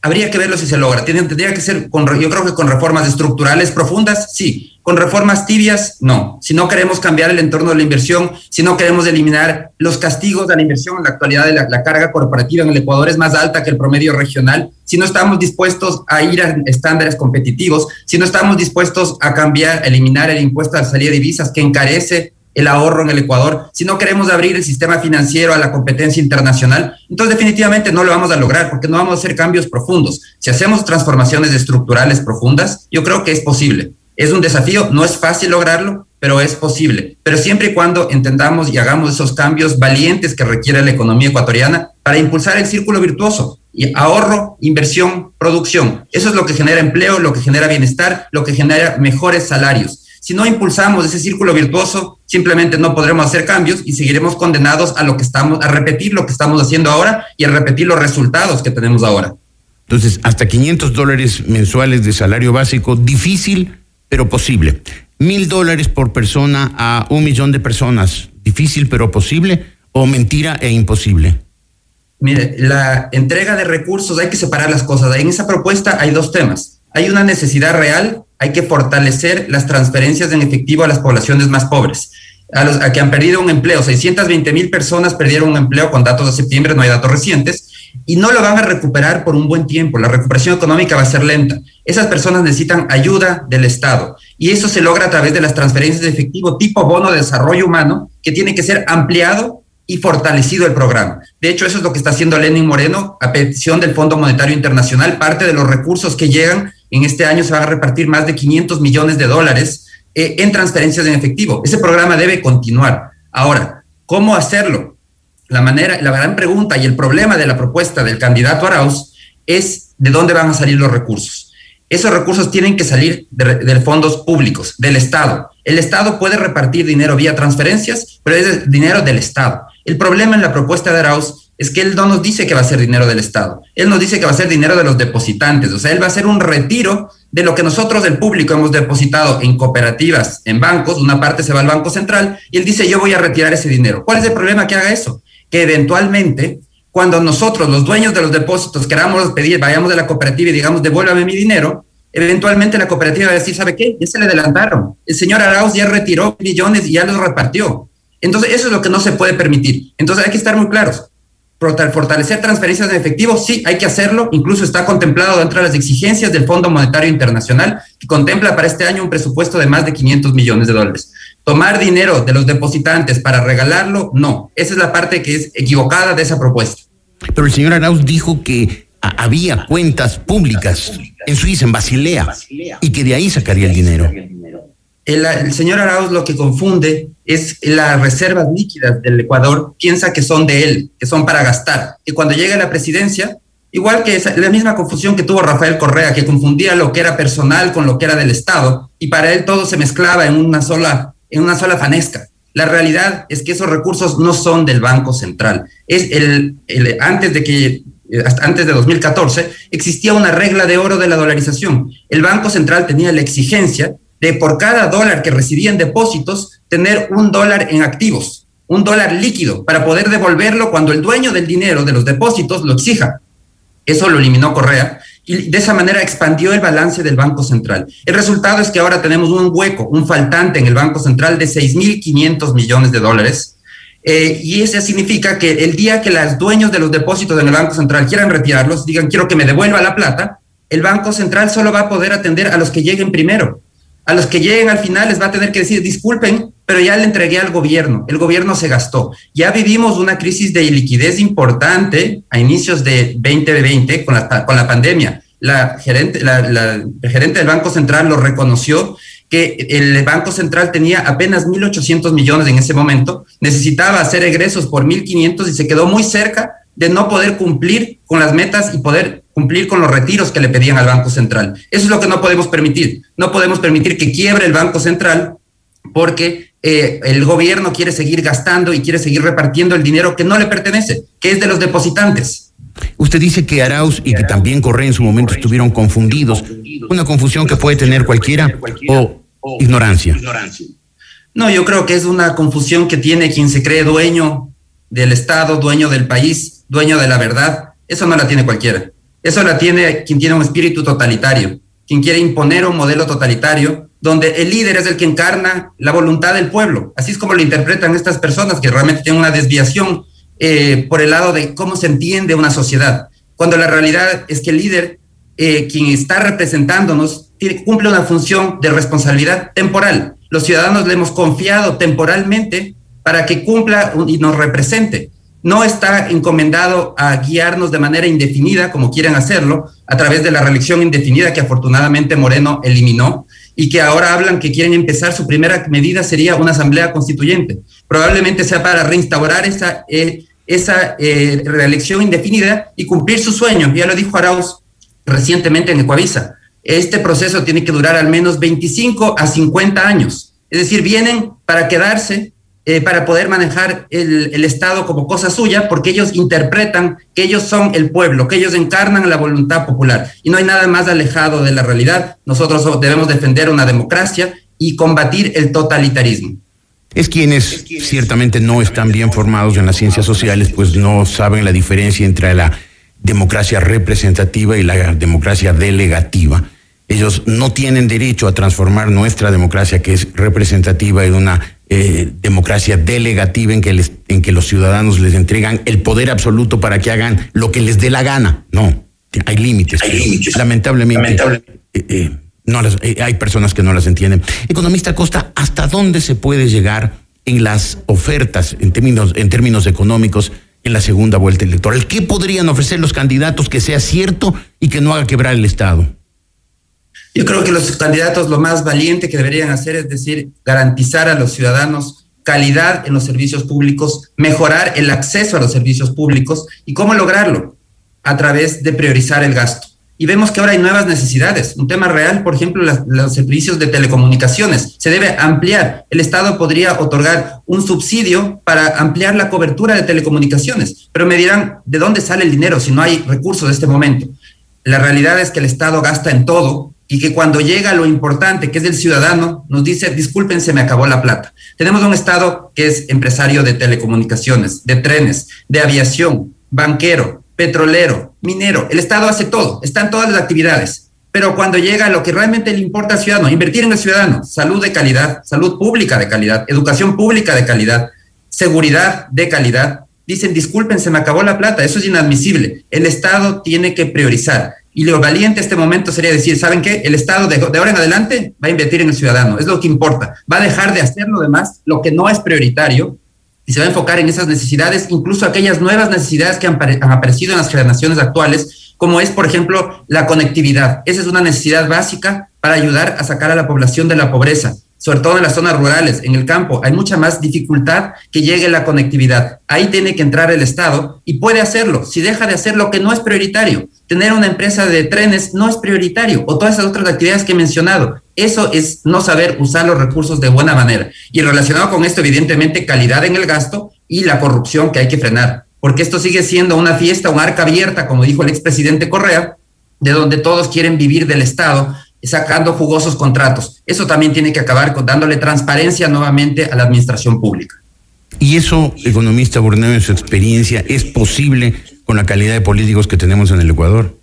Habría que verlo si se logra. Tendría que ser, con, yo creo que con reformas estructurales profundas, sí. Con reformas tibias, no. Si no queremos cambiar el entorno de la inversión, si no queremos eliminar los castigos de la inversión, en la actualidad la, carga corporativa en el Ecuador es más alta que el promedio regional, si no estamos dispuestos a ir a estándares competitivos, si no estamos dispuestos a cambiar, eliminar el impuesto a la salida de divisas que encarece el ahorro en el Ecuador, si no queremos abrir el sistema financiero a la competencia internacional, entonces definitivamente no lo vamos a lograr porque no vamos a hacer cambios profundos. Si hacemos transformaciones estructurales profundas, yo creo que es posible. Es un desafío, no es fácil lograrlo, pero es posible. Pero siempre y cuando entendamos y hagamos esos cambios valientes que requiere la economía ecuatoriana para impulsar el círculo virtuoso. Y ahorro, inversión, producción. Eso es lo que genera empleo, lo que genera bienestar, lo que genera mejores salarios. Si no impulsamos ese círculo virtuoso, simplemente no podremos hacer cambios y seguiremos condenados a lo que estamos, a repetir lo que estamos haciendo ahora y a repetir los resultados que tenemos ahora. Entonces, hasta 500 dólares mensuales de salario básico, difícil, pero posible. Mil dólares por persona a un millón de personas, difícil, pero posible, o mentira e imposible. Mire, la entrega de recursos, hay que separar las cosas. En esa propuesta hay dos temas. Hay una necesidad real, hay que fortalecer las transferencias en efectivo a las poblaciones más pobres, a los a que han perdido un empleo. 620 mil personas perdieron un empleo con datos de septiembre, no hay datos recientes, y no lo van a recuperar por un buen tiempo. La recuperación económica va a ser lenta. Esas personas necesitan ayuda del Estado, y eso se logra a través de las transferencias de efectivo tipo bono de desarrollo humano, que tiene que ser ampliado y fortalecido el programa. De hecho, eso es lo que está haciendo Lenin Moreno a petición del Fondo Monetario Internacional. Parte de los recursos que llegan en este año se van a repartir más de 500 millones de dólares eh, en transferencias en efectivo. Ese programa debe continuar. Ahora, ¿cómo hacerlo? La manera, la gran pregunta y el problema de la propuesta del candidato Arauz es de dónde van a salir los recursos. Esos recursos tienen que salir de, de fondos públicos, del Estado. El Estado puede repartir dinero vía transferencias, pero es dinero del Estado. El problema en la propuesta de Arauz es que él no nos dice que va a ser dinero del Estado, él nos dice que va a ser dinero de los depositantes, o sea, él va a hacer un retiro de lo que nosotros del público hemos depositado en cooperativas, en bancos, una parte se va al Banco Central y él dice yo voy a retirar ese dinero. ¿Cuál es el problema que haga eso? Que eventualmente, cuando nosotros, los dueños de los depósitos, queramos pedir, vayamos de la cooperativa y digamos devuélvame mi dinero, eventualmente la cooperativa va a decir, ¿sabe qué? Ya se le adelantaron. El señor Arauz ya retiró millones y ya los repartió. Entonces, eso es lo que no se puede permitir. Entonces, hay que estar muy claros. Fortalecer transferencias de efectivo, sí, hay que hacerlo. Incluso está contemplado dentro de las exigencias del Fondo Monetario Internacional, que contempla para este año un presupuesto de más de 500 millones de dólares. Tomar dinero de los depositantes para regalarlo, no. Esa es la parte que es equivocada de esa propuesta. Pero el señor Arauz dijo que había cuentas públicas en Suiza, en Basilea, y que de ahí sacaría el dinero. El, señor Arauz lo que confunde es las reservas líquidas del Ecuador, piensa que son de él, que son para gastar, que cuando llega a la presidencia, igual que la misma confusión que tuvo Rafael Correa, que confundía lo que era personal con lo que era del Estado, y para él todo se mezclaba en una sola, en una sola fanesca. La realidad es que esos recursos no son del Banco Central. Es el, antes de que antes de 2014 existía una regla de oro de la dolarización. El Banco Central tenía la exigencia de por cada dólar que recibían depósitos, tener un dólar en activos, un dólar líquido, para poder devolverlo cuando el dueño del dinero de los depósitos lo exija. Eso lo eliminó Correa y de esa manera expandió el balance del Banco Central. El resultado es que ahora tenemos un hueco, un faltante en el Banco Central de 6.500 millones de dólares. Eh, y eso significa que el día que los dueños de los depósitos en el Banco Central quieran retirarlos, digan quiero que me devuelva la plata, el Banco Central solo va a poder atender a los que lleguen primero a los que lleguen al final les va a tener que decir, disculpen, pero ya le entregué al gobierno, el gobierno se gastó. Ya vivimos una crisis de liquidez importante a inicios de 2020 con la, con la pandemia. La gerente, la gerente del Banco Central lo reconoció que el Banco Central tenía apenas 1.800 millones en ese momento, necesitaba hacer egresos por 1.500 y se quedó muy cerca de no poder cumplir con las metas y poder cumplir con los retiros que le pedían al Banco Central. Eso es lo que no podemos permitir. No podemos permitir que quiebre el Banco Central porque eh, el gobierno quiere seguir gastando y quiere seguir repartiendo el dinero que no le pertenece, que es de los depositantes. Usted dice que Arauz y que también Correa en su momento estuvieron confundidos. Una confusión que puede tener cualquiera o ignorancia. No, yo creo que es una confusión que tiene quien se cree dueño del Estado, dueño del país dueño de la verdad, eso no la tiene cualquiera. Eso la tiene quien tiene un espíritu totalitario, quien quiere imponer un modelo totalitario donde el líder es el que encarna la voluntad del pueblo. Así es como lo interpretan estas personas que realmente tienen una desviación eh, por el lado de cómo se entiende una sociedad, cuando la realidad es que el líder, eh, quien está representándonos, cumple una función de responsabilidad temporal. Los ciudadanos le hemos confiado temporalmente para que cumpla y nos represente no está encomendado a guiarnos de manera indefinida, como quieren hacerlo, a través de la reelección indefinida que afortunadamente Moreno eliminó y que ahora hablan que quieren empezar, su primera medida sería una asamblea constituyente. Probablemente sea para reinstaurar esa, eh, esa eh, reelección indefinida y cumplir su sueño. Ya lo dijo Arauz recientemente en Ecuavisa. Este proceso tiene que durar al menos 25 a 50 años. Es decir, vienen para quedarse eh, para poder manejar el, el, Estado como cosa suya, porque ellos interpretan que ellos son el pueblo, que ellos encarnan la voluntad popular. Y no hay nada más alejado de la realidad. Nosotros debemos defender una democracia y combatir el totalitarismo. Es quienes ciertamente no están bien formados en las ciencias sociales, pues no saben la diferencia entre la democracia representativa y la democracia delegativa. Ellos no tienen derecho a transformar nuestra democracia, que es representativa, en una eh, democracia delegativa en que, les, en que los ciudadanos les entregan el poder absoluto para que hagan lo que les dé la gana. No, hay límites. Lamentablemente, eh, eh, no hay personas que no las entienden. Economista Costa, ¿hasta dónde se puede llegar en las ofertas en términos, en términos económicos en la segunda vuelta electoral? ¿Qué podrían ofrecer los candidatos que sea cierto y que no haga quebrar el Estado? Yo creo que los candidatos lo más valiente que deberían hacer es decir, garantizar a los ciudadanos calidad en los servicios públicos, mejorar el acceso a los servicios públicos y cómo lograrlo a través de priorizar el gasto. Y vemos que ahora hay nuevas necesidades. Un tema real, por ejemplo, los servicios de telecomunicaciones. Se debe ampliar. El Estado podría otorgar un subsidio para ampliar la cobertura de telecomunicaciones. Pero me dirán, ¿de dónde sale el dinero si no hay recursos de este momento? La realidad es que el Estado gasta en todo y que cuando llega lo importante, que es el ciudadano, nos dice, disculpen, se me acabó la plata. Tenemos un Estado que es empresario de telecomunicaciones, de trenes, de aviación, banquero, petrolero, minero. El Estado hace todo, están todas las actividades. Pero cuando llega lo que realmente le importa al ciudadano, invertir en el ciudadano, salud de calidad, salud pública de calidad, educación pública de calidad, seguridad de calidad, dicen, disculpen, se me acabó la plata, eso es inadmisible. El Estado tiene que priorizar. Y lo valiente este momento sería decir, ¿saben qué? El Estado de, ahora en adelante va a invertir en el ciudadano, es lo que importa. Va a dejar de hacer lo demás, lo que no es prioritario, y se va a enfocar en esas necesidades, incluso aquellas nuevas necesidades que han, han aparecido en las generaciones actuales, como es, por ejemplo, la conectividad. Esa es una necesidad básica para ayudar a sacar a la población de la pobreza sobre todo en las zonas rurales, en el campo, hay mucha más dificultad que llegue la conectividad. Ahí tiene que entrar el Estado y puede hacerlo. Si deja de hacer lo que no es prioritario, tener una empresa de trenes no es prioritario, o todas esas otras actividades que he mencionado. Eso es no saber usar los recursos de buena manera. Y relacionado con esto, evidentemente, calidad en el gasto y la corrupción que hay que frenar. Porque esto sigue siendo una fiesta, un arca abierta, como dijo el expresidente Correa, de donde todos quieren vivir del Estado, sacando jugosos contratos. Eso también tiene que acabar con dándole transparencia nuevamente a la administración pública. ¿Y eso, economista Borneo, en su experiencia, es posible con la calidad de políticos que tenemos en el Ecuador?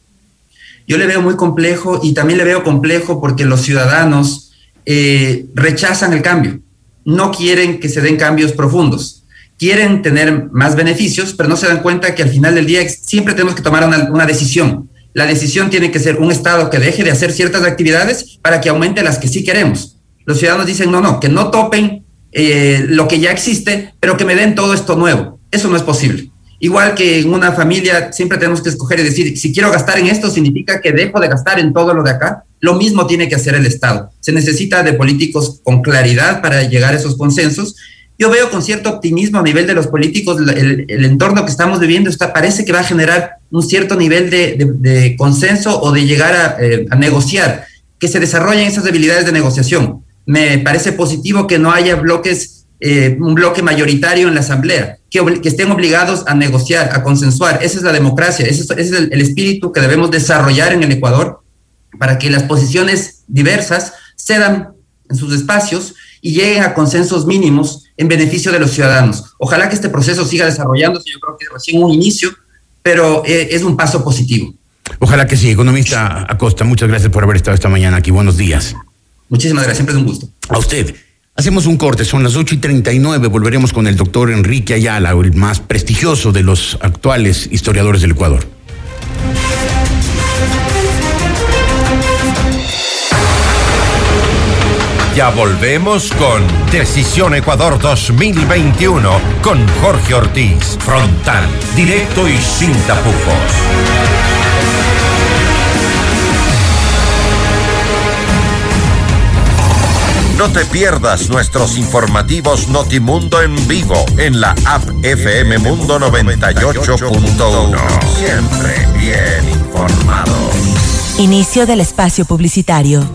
Yo le veo muy complejo y también le veo complejo porque los ciudadanos eh, rechazan el cambio. No quieren que se den cambios profundos. Quieren tener más beneficios, pero no se dan cuenta que al final del día siempre tenemos que tomar una, una decisión la decisión tiene que ser un Estado que deje de hacer ciertas actividades para que aumente las que sí queremos. Los ciudadanos dicen, no, no, que no topen eh, lo que ya existe, pero que me den todo esto nuevo. Eso no es posible. Igual que en una familia siempre tenemos que escoger y decir, si quiero gastar en esto, significa que dejo de gastar en todo lo de acá. Lo mismo tiene que hacer el Estado. Se necesita de políticos con claridad para llegar a esos consensos yo veo con cierto optimismo a nivel de los políticos el, entorno que estamos viviendo está, parece que va a generar un cierto nivel de, consenso o de llegar eh, a, negociar, que se desarrollen esas habilidades de negociación. Me parece positivo que no haya bloques, eh, un bloque mayoritario en la Asamblea, que, estén obligados a negociar, a consensuar. Esa es la democracia, ese es, el, espíritu que debemos desarrollar en el Ecuador para que las posiciones diversas cedan en sus espacios y lleguen a consensos mínimos en beneficio de los ciudadanos. Ojalá que este proceso siga desarrollándose, yo creo que recién un inicio, pero eh, es un paso positivo. Ojalá que sí, economista Acosta, muchas gracias por haber estado esta mañana aquí. Buenos días. Muchísimas gracias, siempre es un gusto. A usted. Hacemos un corte, son las 8 y 39. Volveremos con el doctor Enrique Ayala, el más prestigioso de los actuales historiadores del Ecuador. Ya volvemos con Decisión Ecuador 2021 con Jorge Ortiz. Frontal, directo y sin tapujos. No te pierdas nuestros informativos Notimundo en vivo en la app FM Mundo 98.1. Siempre bien informados. Inicio del espacio publicitario.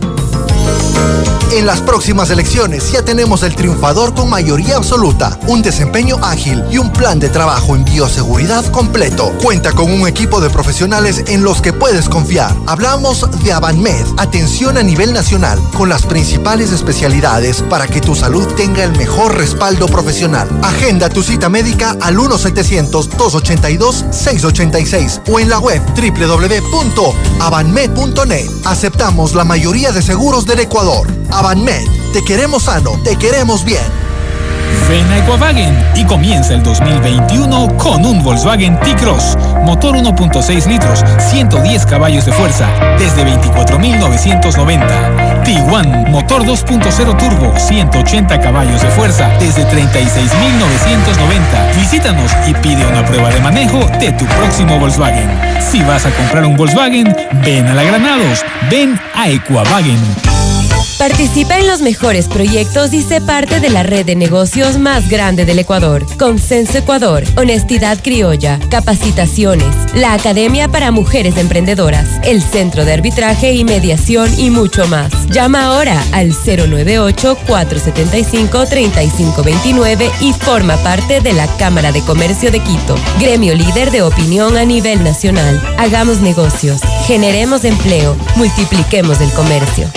En las próximas elecciones ya tenemos el triunfador con mayoría absoluta, un desempeño ágil y un plan de trabajo en bioseguridad completo. Cuenta con un equipo de profesionales en los que puedes confiar. Hablamos de Avanmed, atención a nivel nacional, con las principales especialidades para que tu salud tenga el mejor respaldo profesional. Agenda tu cita médica al 1-700-282-686 o en la web www.avanmed.net. Aceptamos la mayoría de seguros del Ecuador. Avanmed, te queremos sano, te queremos bien. Ven a Equavagen y comienza el 2021 con un Volkswagen T-Cross. Motor 1.6 litros, 110 caballos de fuerza, desde 24.990. T1, motor 2.0 turbo, 180 caballos de fuerza, desde 36.990. Visítanos y pide una prueba de manejo de tu próximo Volkswagen. Si vas a comprar un Volkswagen, ven a la Granados, ven a Equavagen. Participa en los mejores proyectos y sé parte de la red de negocios más grande del Ecuador. Consenso Ecuador, Honestidad Criolla, Capacitaciones, la Academia para Mujeres Emprendedoras, el Centro de Arbitraje y Mediación y mucho más. Llama ahora al 098-475-3529 y forma parte de la Cámara de Comercio de Quito, gremio líder de opinión a nivel nacional. Hagamos negocios, generemos empleo, multipliquemos el comercio.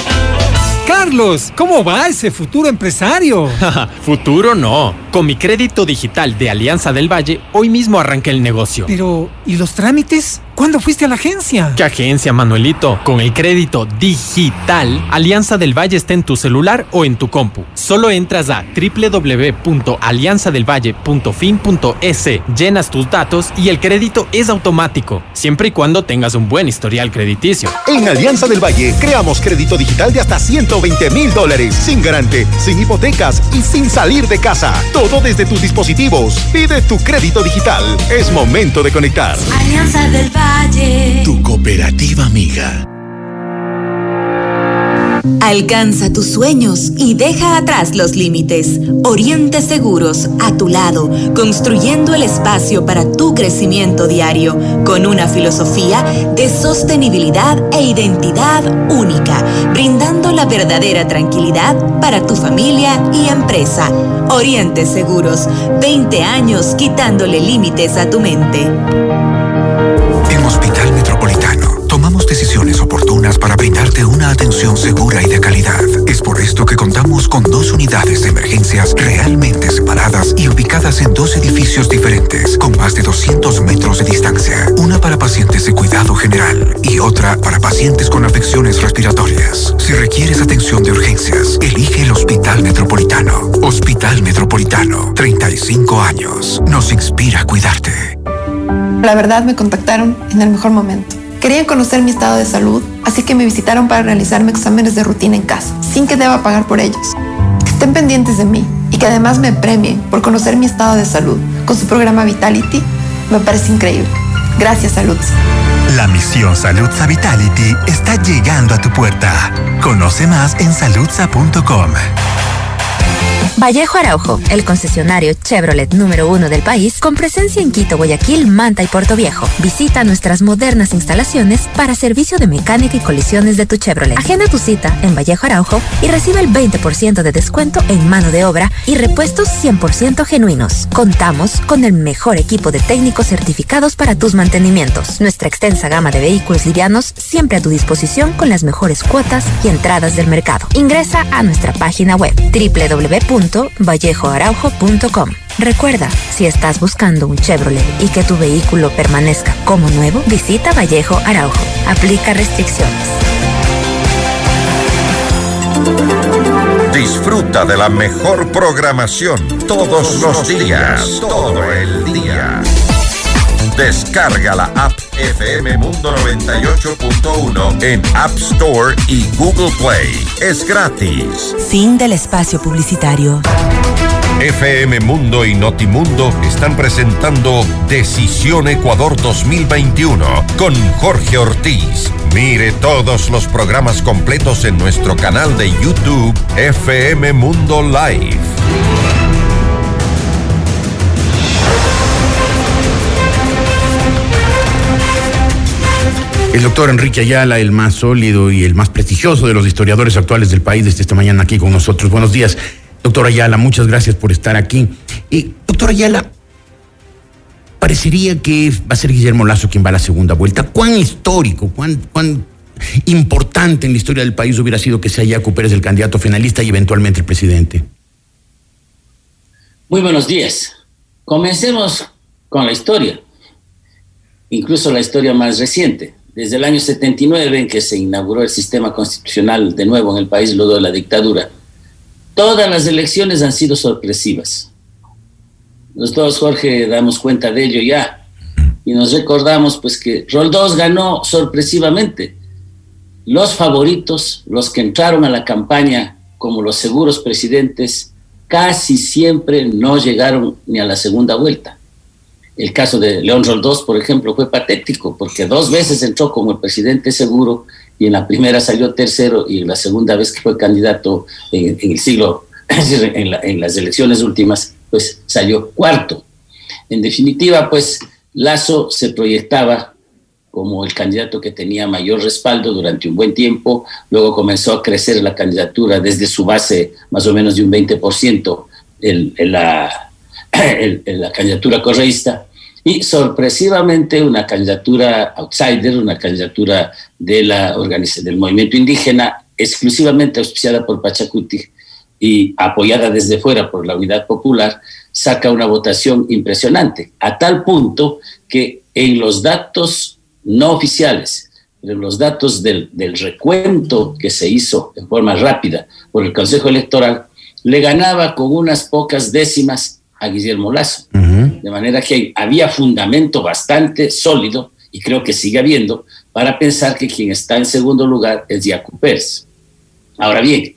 Carlos, ¿cómo va ese futuro empresario? futuro no. Con mi crédito digital de Alianza del Valle, hoy mismo arranqué el negocio. Pero, ¿y los trámites? ¿Cuándo fuiste a la agencia? ¿Qué agencia, Manuelito? Con el crédito digital, Alianza del Valle está en tu celular o en tu compu. Solo entras a www.alianzadelvalle.fin.es, llenas tus datos y el crédito es automático, siempre y cuando tengas un buen historial crediticio. En Alianza del Valle creamos crédito digital de hasta 120 mil dólares, sin garante, sin hipotecas y sin salir de casa. Todo desde tus dispositivos. Pide tu crédito digital. Es momento de conectar. Alianza del Valle. Tu cooperativa amiga. Alcanza tus sueños y deja atrás los límites. Oriente Seguros, a tu lado, construyendo el espacio para tu crecimiento diario, con una filosofía de sostenibilidad e identidad única, brindando la verdadera tranquilidad para tu familia y empresa. Oriente Seguros, 20 años quitándole límites a tu mente. Decisiones oportunas para brindarte una atención segura y de calidad. Es por esto que contamos con dos unidades de emergencias realmente separadas y ubicadas en dos edificios diferentes, con más de 200 metros de distancia. Una para pacientes de cuidado general y otra para pacientes con afecciones respiratorias. Si requieres atención de urgencias, elige el Hospital Metropolitano. Hospital Metropolitano, 35 años. Nos inspira a cuidarte. La verdad me contactaron en el mejor momento. Querían conocer mi estado de salud, así que me visitaron para realizarme exámenes de rutina en casa, sin que deba pagar por ellos. Que estén pendientes de mí y que además me premien por conocer mi estado de salud con su programa Vitality, me parece increíble. Gracias, Salud. La misión Saludza Vitality está llegando a tu puerta. Conoce más en saludza.com. Vallejo Araujo, el concesionario Chevrolet número uno del país, con presencia en Quito, Guayaquil, Manta y Puerto Viejo. Visita nuestras modernas instalaciones para servicio de mecánica y colisiones de tu Chevrolet. Agenda tu cita en Vallejo Araujo y recibe el 20% de descuento en mano de obra y repuestos 100% genuinos. Contamos con el mejor equipo de técnicos certificados para tus mantenimientos. Nuestra extensa gama de vehículos livianos siempre a tu disposición con las mejores cuotas y entradas del mercado. Ingresa a nuestra página web www.vallejoaraujo.com. Recuerda, si estás buscando un Chevrolet y que tu vehículo permanezca como nuevo, visita Vallejo Araujo. Aplica restricciones. Disfruta de la mejor programación todos los días, todo el día. Descarga la app FM Mundo 98.1 en App Store y Google Play. Es gratis. Fin del espacio publicitario. FM Mundo y Notimundo están presentando Decisión Ecuador 2021 con Jorge Ortiz. Mire todos los programas completos en nuestro canal de YouTube FM Mundo Live. El doctor Enrique Ayala, el más sólido y el más prestigioso de los historiadores actuales del país, desde esta mañana aquí con nosotros. Buenos días, doctor Ayala, muchas gracias por estar aquí. Y, doctor Ayala, parecería que va a ser Guillermo Lazo quien va a la segunda vuelta. ¿Cuán histórico, cuán, cuán importante en la historia del país hubiera sido que sea Yacu Pérez el candidato finalista y eventualmente el presidente? Muy buenos días. Comencemos con la historia, incluso la historia más reciente desde el año 79 en que se inauguró el sistema constitucional de nuevo en el país luego de la dictadura, todas las elecciones han sido sorpresivas. Nosotros, Jorge, damos cuenta de ello ya y nos recordamos pues que Roldós ganó sorpresivamente. Los favoritos, los que entraron a la campaña como los seguros presidentes, casi siempre no llegaron ni a la segunda vuelta. El caso de León Roldós, por ejemplo, fue patético, porque dos veces entró como el presidente seguro y en la primera salió tercero y en la segunda vez que fue candidato en, el siglo, en, las elecciones últimas, pues salió cuarto. En definitiva, pues Lazo se proyectaba como el candidato que tenía mayor respaldo durante un buen tiempo, luego comenzó a crecer la candidatura desde su base más o menos de un 20% en, en la en la candidatura correísta y sorpresivamente una candidatura outsider, una candidatura de la del movimiento indígena exclusivamente auspiciada por Pachacuti y apoyada desde fuera por la Unidad Popular, saca una votación impresionante, a tal punto que en los datos no oficiales, en los datos del, del recuento que se hizo en forma rápida por el Consejo Electoral, le ganaba con unas pocas décimas a Guillermo Lazo. De manera que había fundamento bastante sólido, y creo que sigue habiendo, para pensar que quien está en segundo lugar es Yacu Pérez. Ahora bien,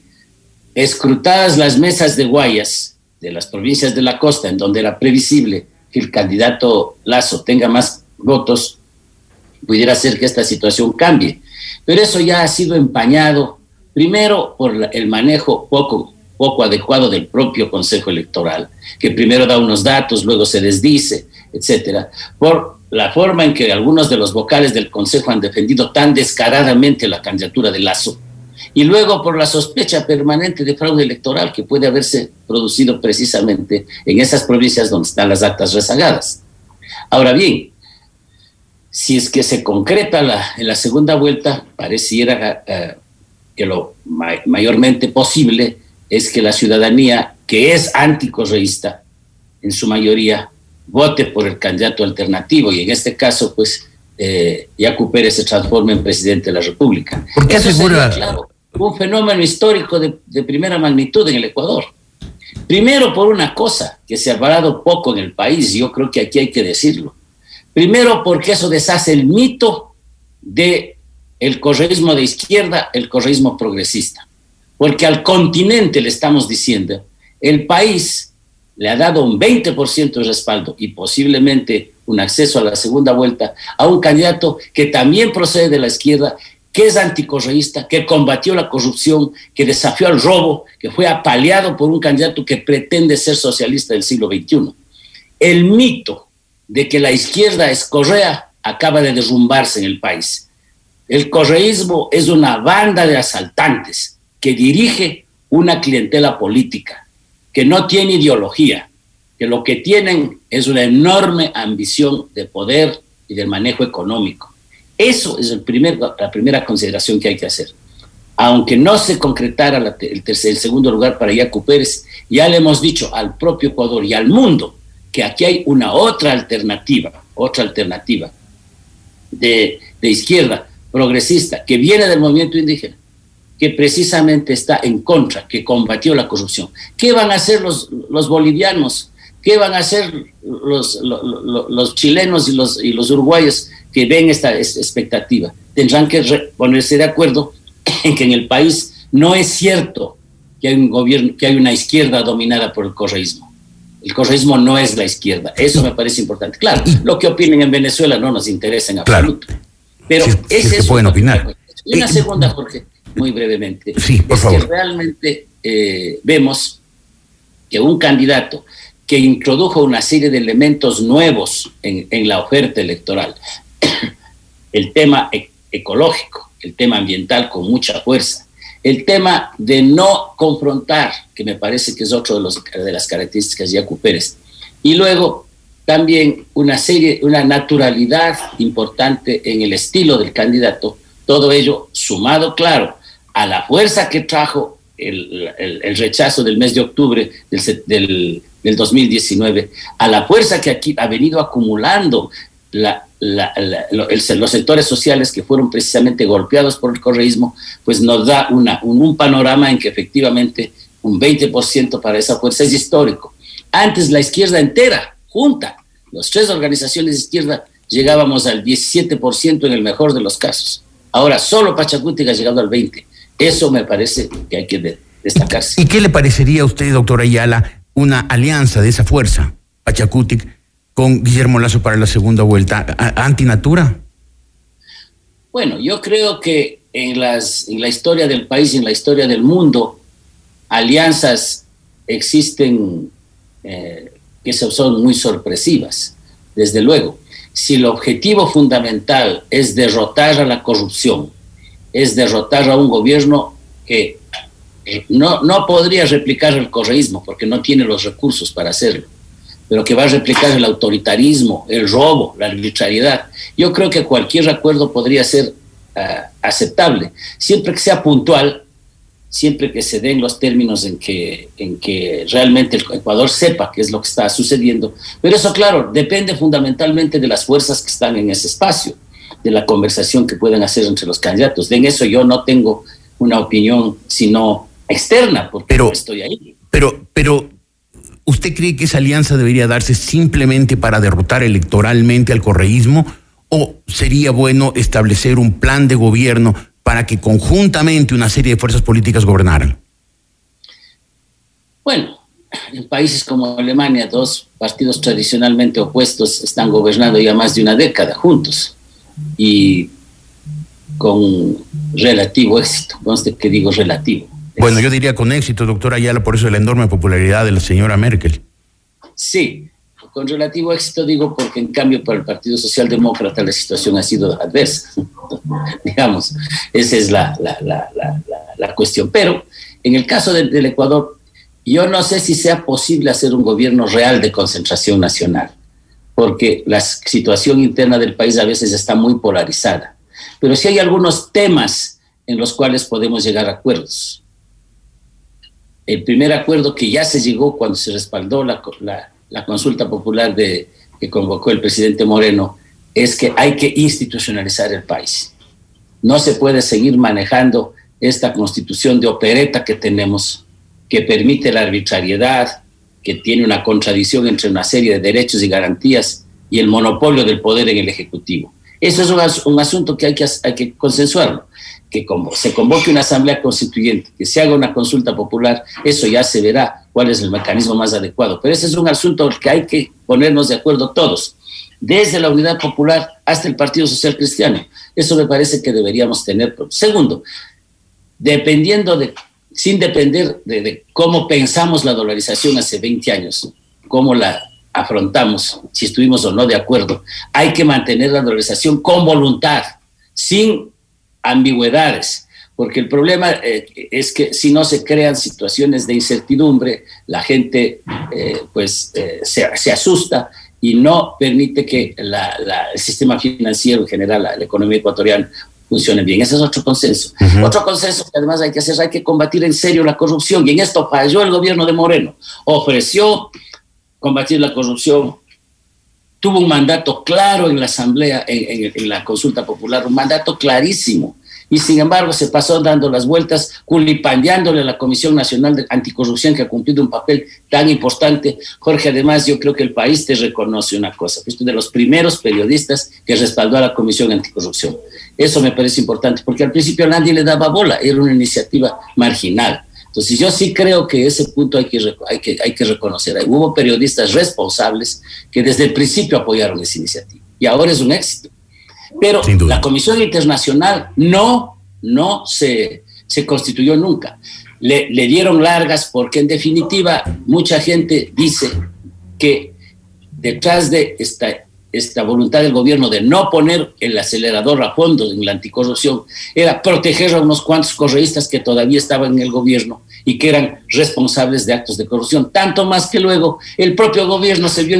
escrutadas las mesas de Guayas de las provincias de la costa, en donde era previsible que el candidato Lazo tenga más votos, pudiera ser que esta situación cambie. Pero eso ya ha sido empañado, primero por el manejo poco poco adecuado del propio Consejo Electoral, que primero da unos datos, luego se desdice, etcétera, por la forma en que algunos de los vocales del Consejo han defendido tan descaradamente la candidatura de Lazo, y luego por la sospecha permanente de fraude electoral que puede haberse producido precisamente en esas provincias donde están las actas rezagadas. Ahora bien, si es que se concreta la, en la segunda vuelta, pareciera eh, que lo mayormente posible es que la ciudadanía, que es anticorreísta, en su mayoría, vote por el candidato alternativo y en este caso, pues, eh, Yacu Pérez se transforme en presidente de la República. ¿Por qué asegura? claro, un fenómeno histórico de, de, primera magnitud en el Ecuador. Primero por una cosa que se ha hablado poco en el país, yo creo que aquí hay que decirlo. Primero porque eso deshace el mito de el correísmo de izquierda, el correísmo progresista porque al continente le estamos diciendo, el país le ha dado un 20% de respaldo y posiblemente un acceso a la segunda vuelta a un candidato que también procede de la izquierda, que es anticorreísta, que combatió la corrupción, que desafió al robo, que fue apaleado por un candidato que pretende ser socialista del siglo XXI. El mito de que la izquierda es correa acaba de derrumbarse en el país. El correísmo es una banda de asaltantes que dirige una clientela política, que no tiene ideología, que lo que tienen es una enorme ambición de poder y del manejo económico. Eso es el primer, la primera consideración que hay que hacer. Aunque no se concretara el, tercer, el segundo lugar para Yacu Pérez, ya le hemos dicho al propio Ecuador y al mundo que aquí hay una otra alternativa, otra alternativa de, de izquierda progresista que viene del movimiento indígena, que precisamente está en contra, que combatió la corrupción. ¿Qué van a hacer los, los bolivianos? ¿Qué van a hacer los, los, los chilenos y los, y los uruguayos que ven esta expectativa? Tendrán que ponerse de acuerdo en que en el país no es cierto que hay un gobierno, que hay una izquierda dominada por el correísmo. El correísmo no es la izquierda. Eso me parece importante. Claro, lo que opinen en Venezuela no nos interesa en absoluto. Pero ese es pueden opinar. Y una segunda, Jorge muy brevemente, sí, por es favor. que realmente eh, vemos que un candidato que introdujo una serie de elementos nuevos en, en la oferta electoral, el tema e ecológico, el tema ambiental con mucha fuerza, el tema de no confrontar, que me parece que es otro de, los, de las características de Yacu Pérez, y luego también una serie, una naturalidad importante en el estilo del candidato, todo ello sumado, claro, a la fuerza que trajo el, el, rechazo del mes de octubre del, del, del, 2019, a la fuerza que aquí ha venido acumulando la, la, los sectores sociales que fueron precisamente golpeados por el correísmo, pues nos da una, un, un panorama en que efectivamente un 20% para esa fuerza es histórico. Antes la izquierda entera, junta, las tres organizaciones de izquierda, llegábamos al 17% en el mejor de los casos. Ahora solo Pachacuti ha llegado al 20%. Eso me parece que hay que destacarse. ¿Y qué le parecería a usted, doctor Ayala, una alianza de esa fuerza, Pachacutic, con Guillermo Lazo para la segunda vuelta? ¿Antinatura? Bueno, yo creo que en, las, en la historia del país y en la historia del mundo, alianzas existen eh, que son muy sorpresivas, desde luego. Si el objetivo fundamental es derrotar a la corrupción, es derrotar a un gobierno que no, no podría replicar el correísmo porque no tiene los recursos para hacerlo, pero que va a replicar el autoritarismo, el robo, la arbitrariedad. Yo creo que cualquier acuerdo podría ser uh, aceptable, siempre que sea puntual, siempre que se den los términos en que, en que realmente el Ecuador sepa qué es lo que está sucediendo. Pero eso, claro, depende fundamentalmente de las fuerzas que están en ese espacio de la conversación que pueden hacer entre los candidatos. En eso yo no tengo una opinión sino externa, porque pero, no estoy ahí. Pero, pero, ¿usted cree que esa alianza debería darse simplemente para derrotar electoralmente al correísmo? ¿O sería bueno establecer un plan de gobierno para que conjuntamente una serie de fuerzas políticas gobernaran? Bueno, en países como Alemania, dos partidos tradicionalmente opuestos están gobernando ya más de una década juntos y con relativo éxito. Conste que digo relativo. Bueno, yo diría con éxito, doctor Ayala, por eso la enorme popularidad de la señora Merkel. Sí, con relativo éxito digo porque en cambio para el Partido Socialdemócrata la situación ha sido adversa. Digamos, esa es la, la, la, la, cuestión. Pero en el caso del Ecuador, yo no sé si sea posible hacer un gobierno real de concentración nacional porque la situación interna del país a veces está muy polarizada. Pero sí hay algunos temas en los cuales podemos llegar a acuerdos. El primer acuerdo que ya se llegó cuando se respaldó la, consulta popular que convocó el presidente Moreno es que hay que institucionalizar el país. No se puede seguir manejando esta constitución de opereta que tenemos, que permite la arbitrariedad, que tiene una contradicción entre una serie de derechos y garantías y el monopolio del poder en el Ejecutivo. Eso es un, un asunto que hay, que hay que consensuarlo, que como se convoque una asamblea constituyente, que se haga una consulta popular, eso ya se verá cuál es el mecanismo más adecuado. Pero ese es un asunto que hay que ponernos de acuerdo todos, desde la Unidad Popular hasta el Partido Social Cristiano. Eso me parece que deberíamos tener. Segundo, dependiendo de sin depender de, cómo pensamos la dolarización hace 20 años, cómo la afrontamos, si estuvimos o no de acuerdo. Hay que mantener la dolarización con voluntad, sin ambigüedades, porque el problema eh, es que si no se crean situaciones de incertidumbre, la gente eh, pues eh, se, asusta y no permite que la, el sistema financiero en general, la economía ecuatoriana, funcionen bien. Ese es otro consenso. Uh -huh. Otro consenso que además hay que hacer, hay que combatir en serio la corrupción. Y en esto falló el gobierno de Moreno. Ofreció combatir la corrupción, tuvo un mandato claro en la Asamblea, en, en, en la consulta popular, un mandato clarísimo y sin embargo se pasó dando las vueltas, culipandeándole a la Comisión Nacional de Anticorrupción que ha cumplido un papel tan importante. Jorge, además, yo creo que el país te reconoce una cosa, fuiste de los primeros periodistas que respaldó a la Comisión Anticorrupción. Eso me parece importante, porque al principio nadie le daba bola, era una iniciativa marginal. Entonces yo sí creo que ese punto hay que, hay que, hay que reconocer. Hubo periodistas responsables que desde el principio apoyaron esa iniciativa y ahora es un éxito. Pero la Comisión Internacional no, no se, se constituyó nunca. Le, le, dieron largas porque en definitiva mucha gente dice que detrás de esta esta voluntad del gobierno de no poner el acelerador a fondo en la anticorrupción era proteger a unos cuantos correístas que todavía estaban en el gobierno y que eran responsables de actos de corrupción, tanto más que luego el propio gobierno se vio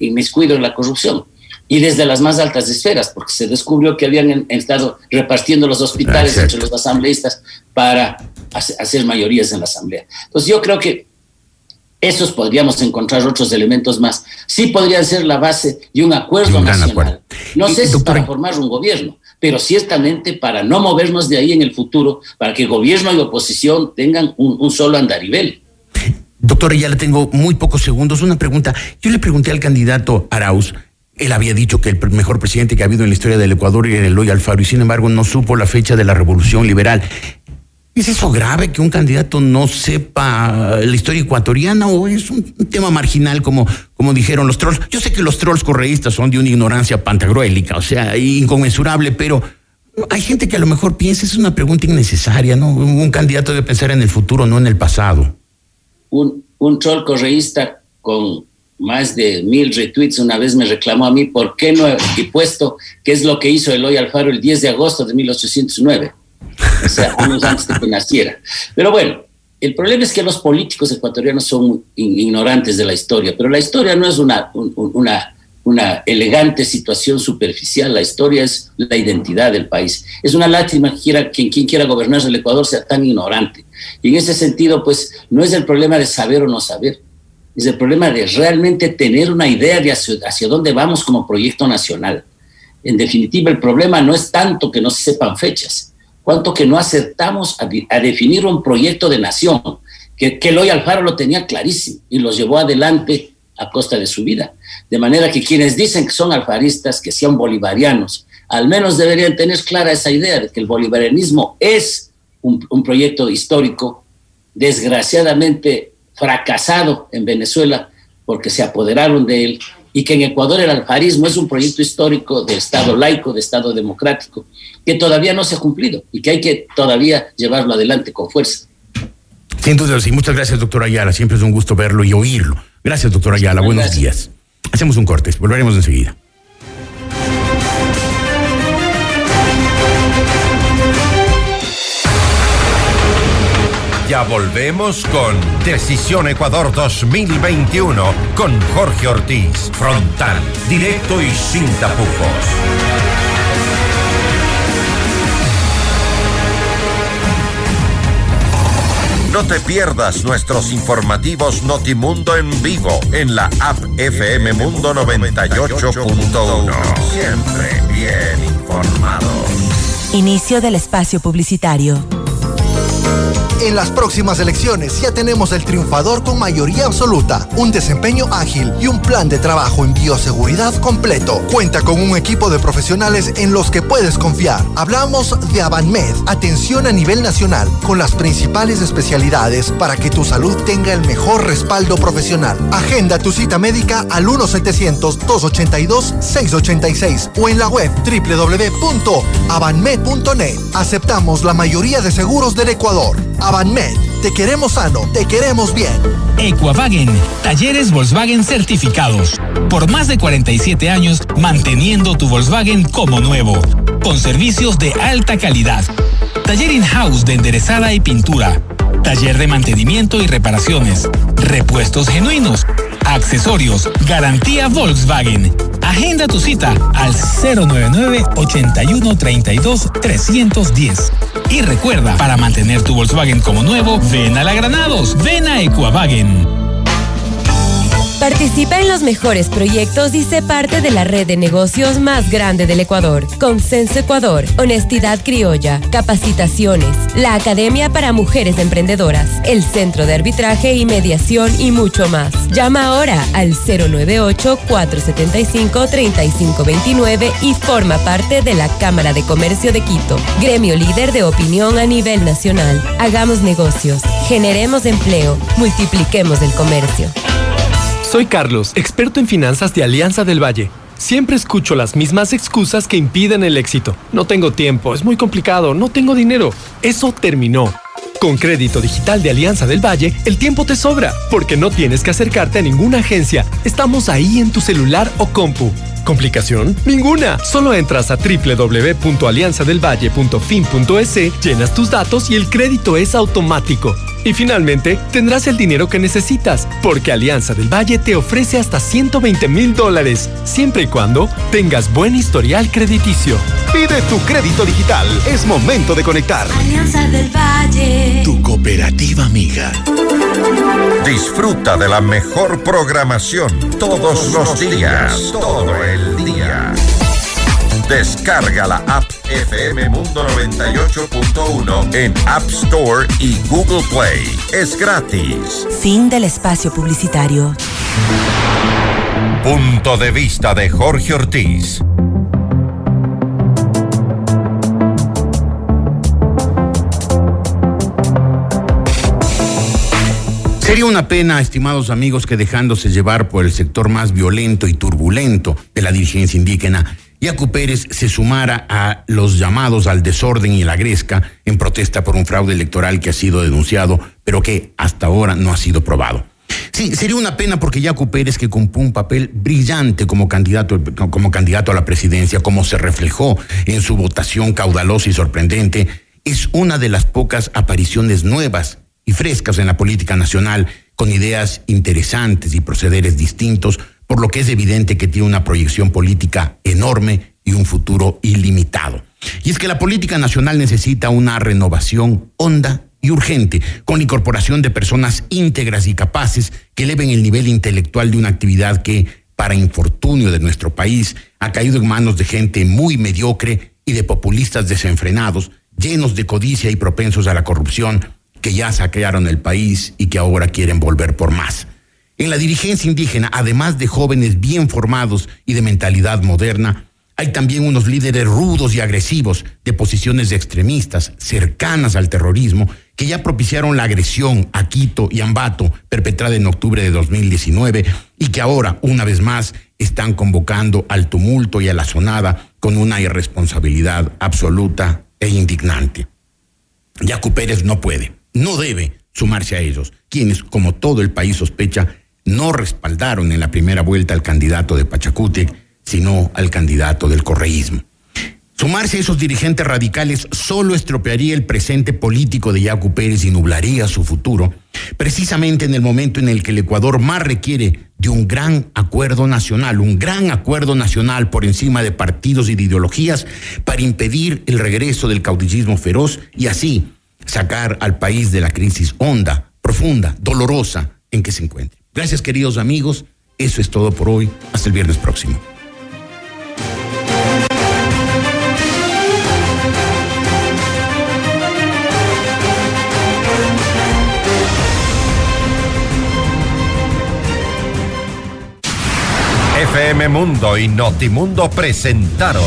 inmiscuido en la corrupción y desde las más altas esferas, porque se descubrió que habían estado repartiendo los hospitales entre los asambleístas para hacer mayorías en la asamblea. Entonces yo creo que esos podríamos encontrar otros elementos más. Sí podrían ser la base de un acuerdo nacional. No sé si para formar un gobierno, pero ciertamente para no movernos de ahí en el futuro, para que gobierno y oposición tengan un, solo andarivel. Doctora, ya le tengo muy pocos segundos. Una pregunta. Yo le pregunté al candidato Arauz. Él había dicho que el mejor presidente que ha habido en la historia del Ecuador era Eloy Alfaro y sin embargo no supo la fecha de la revolución liberal. ¿Es eso grave que un candidato no sepa la historia ecuatoriana o es un, tema marginal como, como dijeron los trolls? Yo sé que los trolls correístas son de una ignorancia pantagruélica, o sea, inconmensurable, pero hay gente que a lo mejor piensa, es una pregunta innecesaria, ¿no? Un candidato debe pensar en el futuro, no en el pasado. Un, un troll correísta con más de mil retweets una vez me reclamó a mí por qué no he puesto qué es lo que hizo Eloy Alfaro el 10 de agosto de 1809 o sea, años antes de que naciera. Pero bueno, el problema es que los políticos ecuatorianos son ignorantes de la historia, pero la historia no es una, una, una elegante situación superficial, la historia es la identidad del país. Es una lástima que quiera, quien, quien quiera gobernar el Ecuador sea tan ignorante. Y en ese sentido, pues no es el problema de saber o no saber, es el problema de realmente tener una idea de hacia, hacia dónde vamos como proyecto nacional. En definitiva, el problema no es tanto que no se sepan fechas, cuanto que no aceptamos a, definir un proyecto de nación, que, que Eloy Alfaro lo tenía clarísimo y los llevó adelante a costa de su vida. De manera que quienes dicen que son alfaristas, que sean bolivarianos, al menos deberían tener clara esa idea de que el bolivarianismo es un, un proyecto histórico, desgraciadamente fracasado en Venezuela porque se apoderaron de él y que en Ecuador el alfarismo es un proyecto histórico de Estado laico, de Estado democrático, que todavía no se ha cumplido y que hay que todavía llevarlo adelante con fuerza. Sin duda, sí. Muchas gracias, doctor Ayala. Siempre es un gusto verlo y oírlo. Gracias, doctor Ayala. Buenos días. Hacemos un corte. Volveremos enseguida. Ya volvemos con Decisión Ecuador 2021 con Jorge Ortiz. Frontal, directo y sin tapujos. No te pierdas nuestros informativos Notimundo en vivo en la app FM Mundo 98.1. Siempre bien informados. Inicio del espacio publicitario. En las próximas elecciones ya tenemos el triunfador con mayoría absoluta, un desempeño ágil y un plan de trabajo en bioseguridad completo. Cuenta con un equipo de profesionales en los que puedes confiar. Hablamos de Avanmed, atención a nivel nacional, con las principales especialidades para que tu salud tenga el mejor respaldo profesional. Agenda tu cita médica al 1-700-282-686 o en la web www.avanmed.net. Aceptamos la mayoría de seguros del Ecuador. Avanmed, te queremos sano, te queremos bien. Equavagen, talleres Volkswagen certificados. Por más de 47 años, manteniendo tu Volkswagen como nuevo. Con servicios de alta calidad. Taller in-house de enderezada y pintura. Taller de mantenimiento y reparaciones. Repuestos genuinos. Accesorios. Garantía Volkswagen. Agenda tu cita al 099 81 32 310. Y recuerda, para mantener tu Volkswagen como nuevo, ven a la Granados, ven a Equavagen. Participa en los mejores proyectos y sé parte de la red de negocios más grande del Ecuador. Consenso Ecuador, Honestidad Criolla, Capacitaciones, la Academia para Mujeres Emprendedoras, el Centro de Arbitraje y Mediación y mucho más. Llama ahora al 098-475-3529 y forma parte de la Cámara de Comercio de Quito, gremio líder de opinión a nivel nacional. Hagamos negocios, generemos empleo, multipliquemos el comercio. Soy Carlos, experto en finanzas de Alianza del Valle. Siempre escucho las mismas excusas que impiden el éxito. No tengo tiempo, es muy complicado, no tengo dinero. Eso terminó. Con crédito digital de Alianza del Valle, el tiempo te sobra, porque no tienes que acercarte a ninguna agencia. Estamos ahí en tu celular o compu. ¿Complicación? Ninguna. Solo entras a www.alianzadelvalle.fin.es, llenas tus datos y el crédito es automático. Y finalmente, tendrás el dinero que necesitas, porque Alianza del Valle te ofrece hasta 120 mil dólares, siempre y cuando tengas buen historial crediticio. Pide tu crédito digital. Es momento de conectar. Alianza del Valle. Tu cooperativa amiga. Disfruta de la mejor programación todos los días, todo el día. Descarga la app FM Mundo 98.1 en App Store y Google Play. Es gratis. Fin del espacio publicitario. Punto de vista de Jorge Ortiz. Sería una pena, estimados amigos, que dejándose llevar por el sector más violento y turbulento de la dirigencia indígena, Yacu Pérez se sumara a los llamados al desorden y la gresca en protesta por un fraude electoral que ha sido denunciado, pero que hasta ahora no ha sido probado. Sí, sería una pena porque Yacu Pérez, que cumplió un papel brillante como candidato, como candidato a la presidencia, como se reflejó en su votación caudalosa y sorprendente, es una de las pocas apariciones nuevas y frescas en la política nacional, con ideas interesantes y procederes distintos, por lo que es evidente que tiene una proyección política enorme y un futuro ilimitado. Y es que la política nacional necesita una renovación honda y urgente, con incorporación de personas íntegras y capaces que eleven el nivel intelectual de una actividad que, para infortunio de nuestro país, ha caído en manos de gente muy mediocre y de populistas desenfrenados, llenos de codicia y propensos a la corrupción, que ya saquearon el país y que ahora quieren volver por más. En la dirigencia indígena, además de jóvenes bien formados y de mentalidad moderna, hay también unos líderes rudos y agresivos de posiciones extremistas cercanas al terrorismo que ya propiciaron la agresión a Quito y Ambato perpetrada en octubre de 2019 y que ahora, una vez más, están convocando al tumulto y a la sonada con una irresponsabilidad absoluta e indignante. Yacu Pérez no puede no debe sumarse a ellos, quienes, como todo el país sospecha, no respaldaron en la primera vuelta al candidato de Pachacútec, sino al candidato del correísmo. Sumarse a esos dirigentes radicales solo estropearía el presente político de Yacu Pérez y nublaría su futuro, precisamente en el momento en el que el Ecuador más requiere de un gran acuerdo nacional, un gran acuerdo nacional por encima de partidos y de ideologías para impedir el regreso del caudillismo feroz y así sacar al país de la crisis honda, profunda, dolorosa en que se encuentre. Gracias queridos amigos, eso es todo por hoy, hasta el viernes próximo. FM Mundo y Notimundo presentaron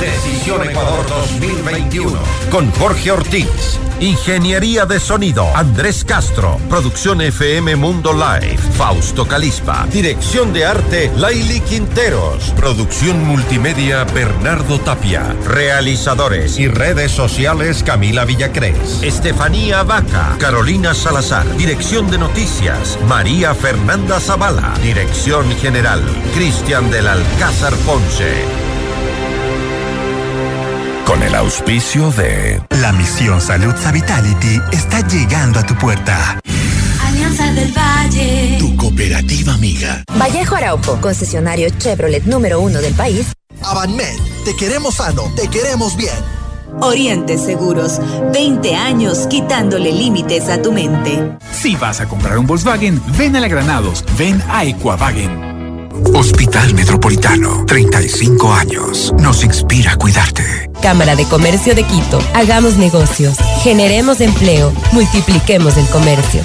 Decisión Ecuador 2021 con Jorge Ortiz. Ingeniería de sonido, Andrés Castro. Producción FM Mundo Live, Fausto Calispa. Dirección de arte, Laili Quinteros. Producción multimedia, Bernardo Tapia. Realizadores y redes sociales, Camila Villacrés. Estefanía Vaca. Carolina Salazar. Dirección de noticias, María Fernanda Zavala. Dirección general, Cristian del Alcázar Ponce con el auspicio de... La misión Salud Vitality está llegando a tu puerta. Alianza del Valle. Tu cooperativa amiga. Vallejo Araujo, concesionario Chevrolet número uno del país. Avanmed, te queremos sano, te queremos bien. Oriente Seguros, 20 años quitándole límites a tu mente. Si vas a comprar un Volkswagen, ven a la Granados, ven a Equavagen. Hospital Metropolitano, 35 años. Nos inspira a cuidarte. Cámara de Comercio de Quito. Hagamos negocios. Generemos empleo. Multipliquemos el comercio.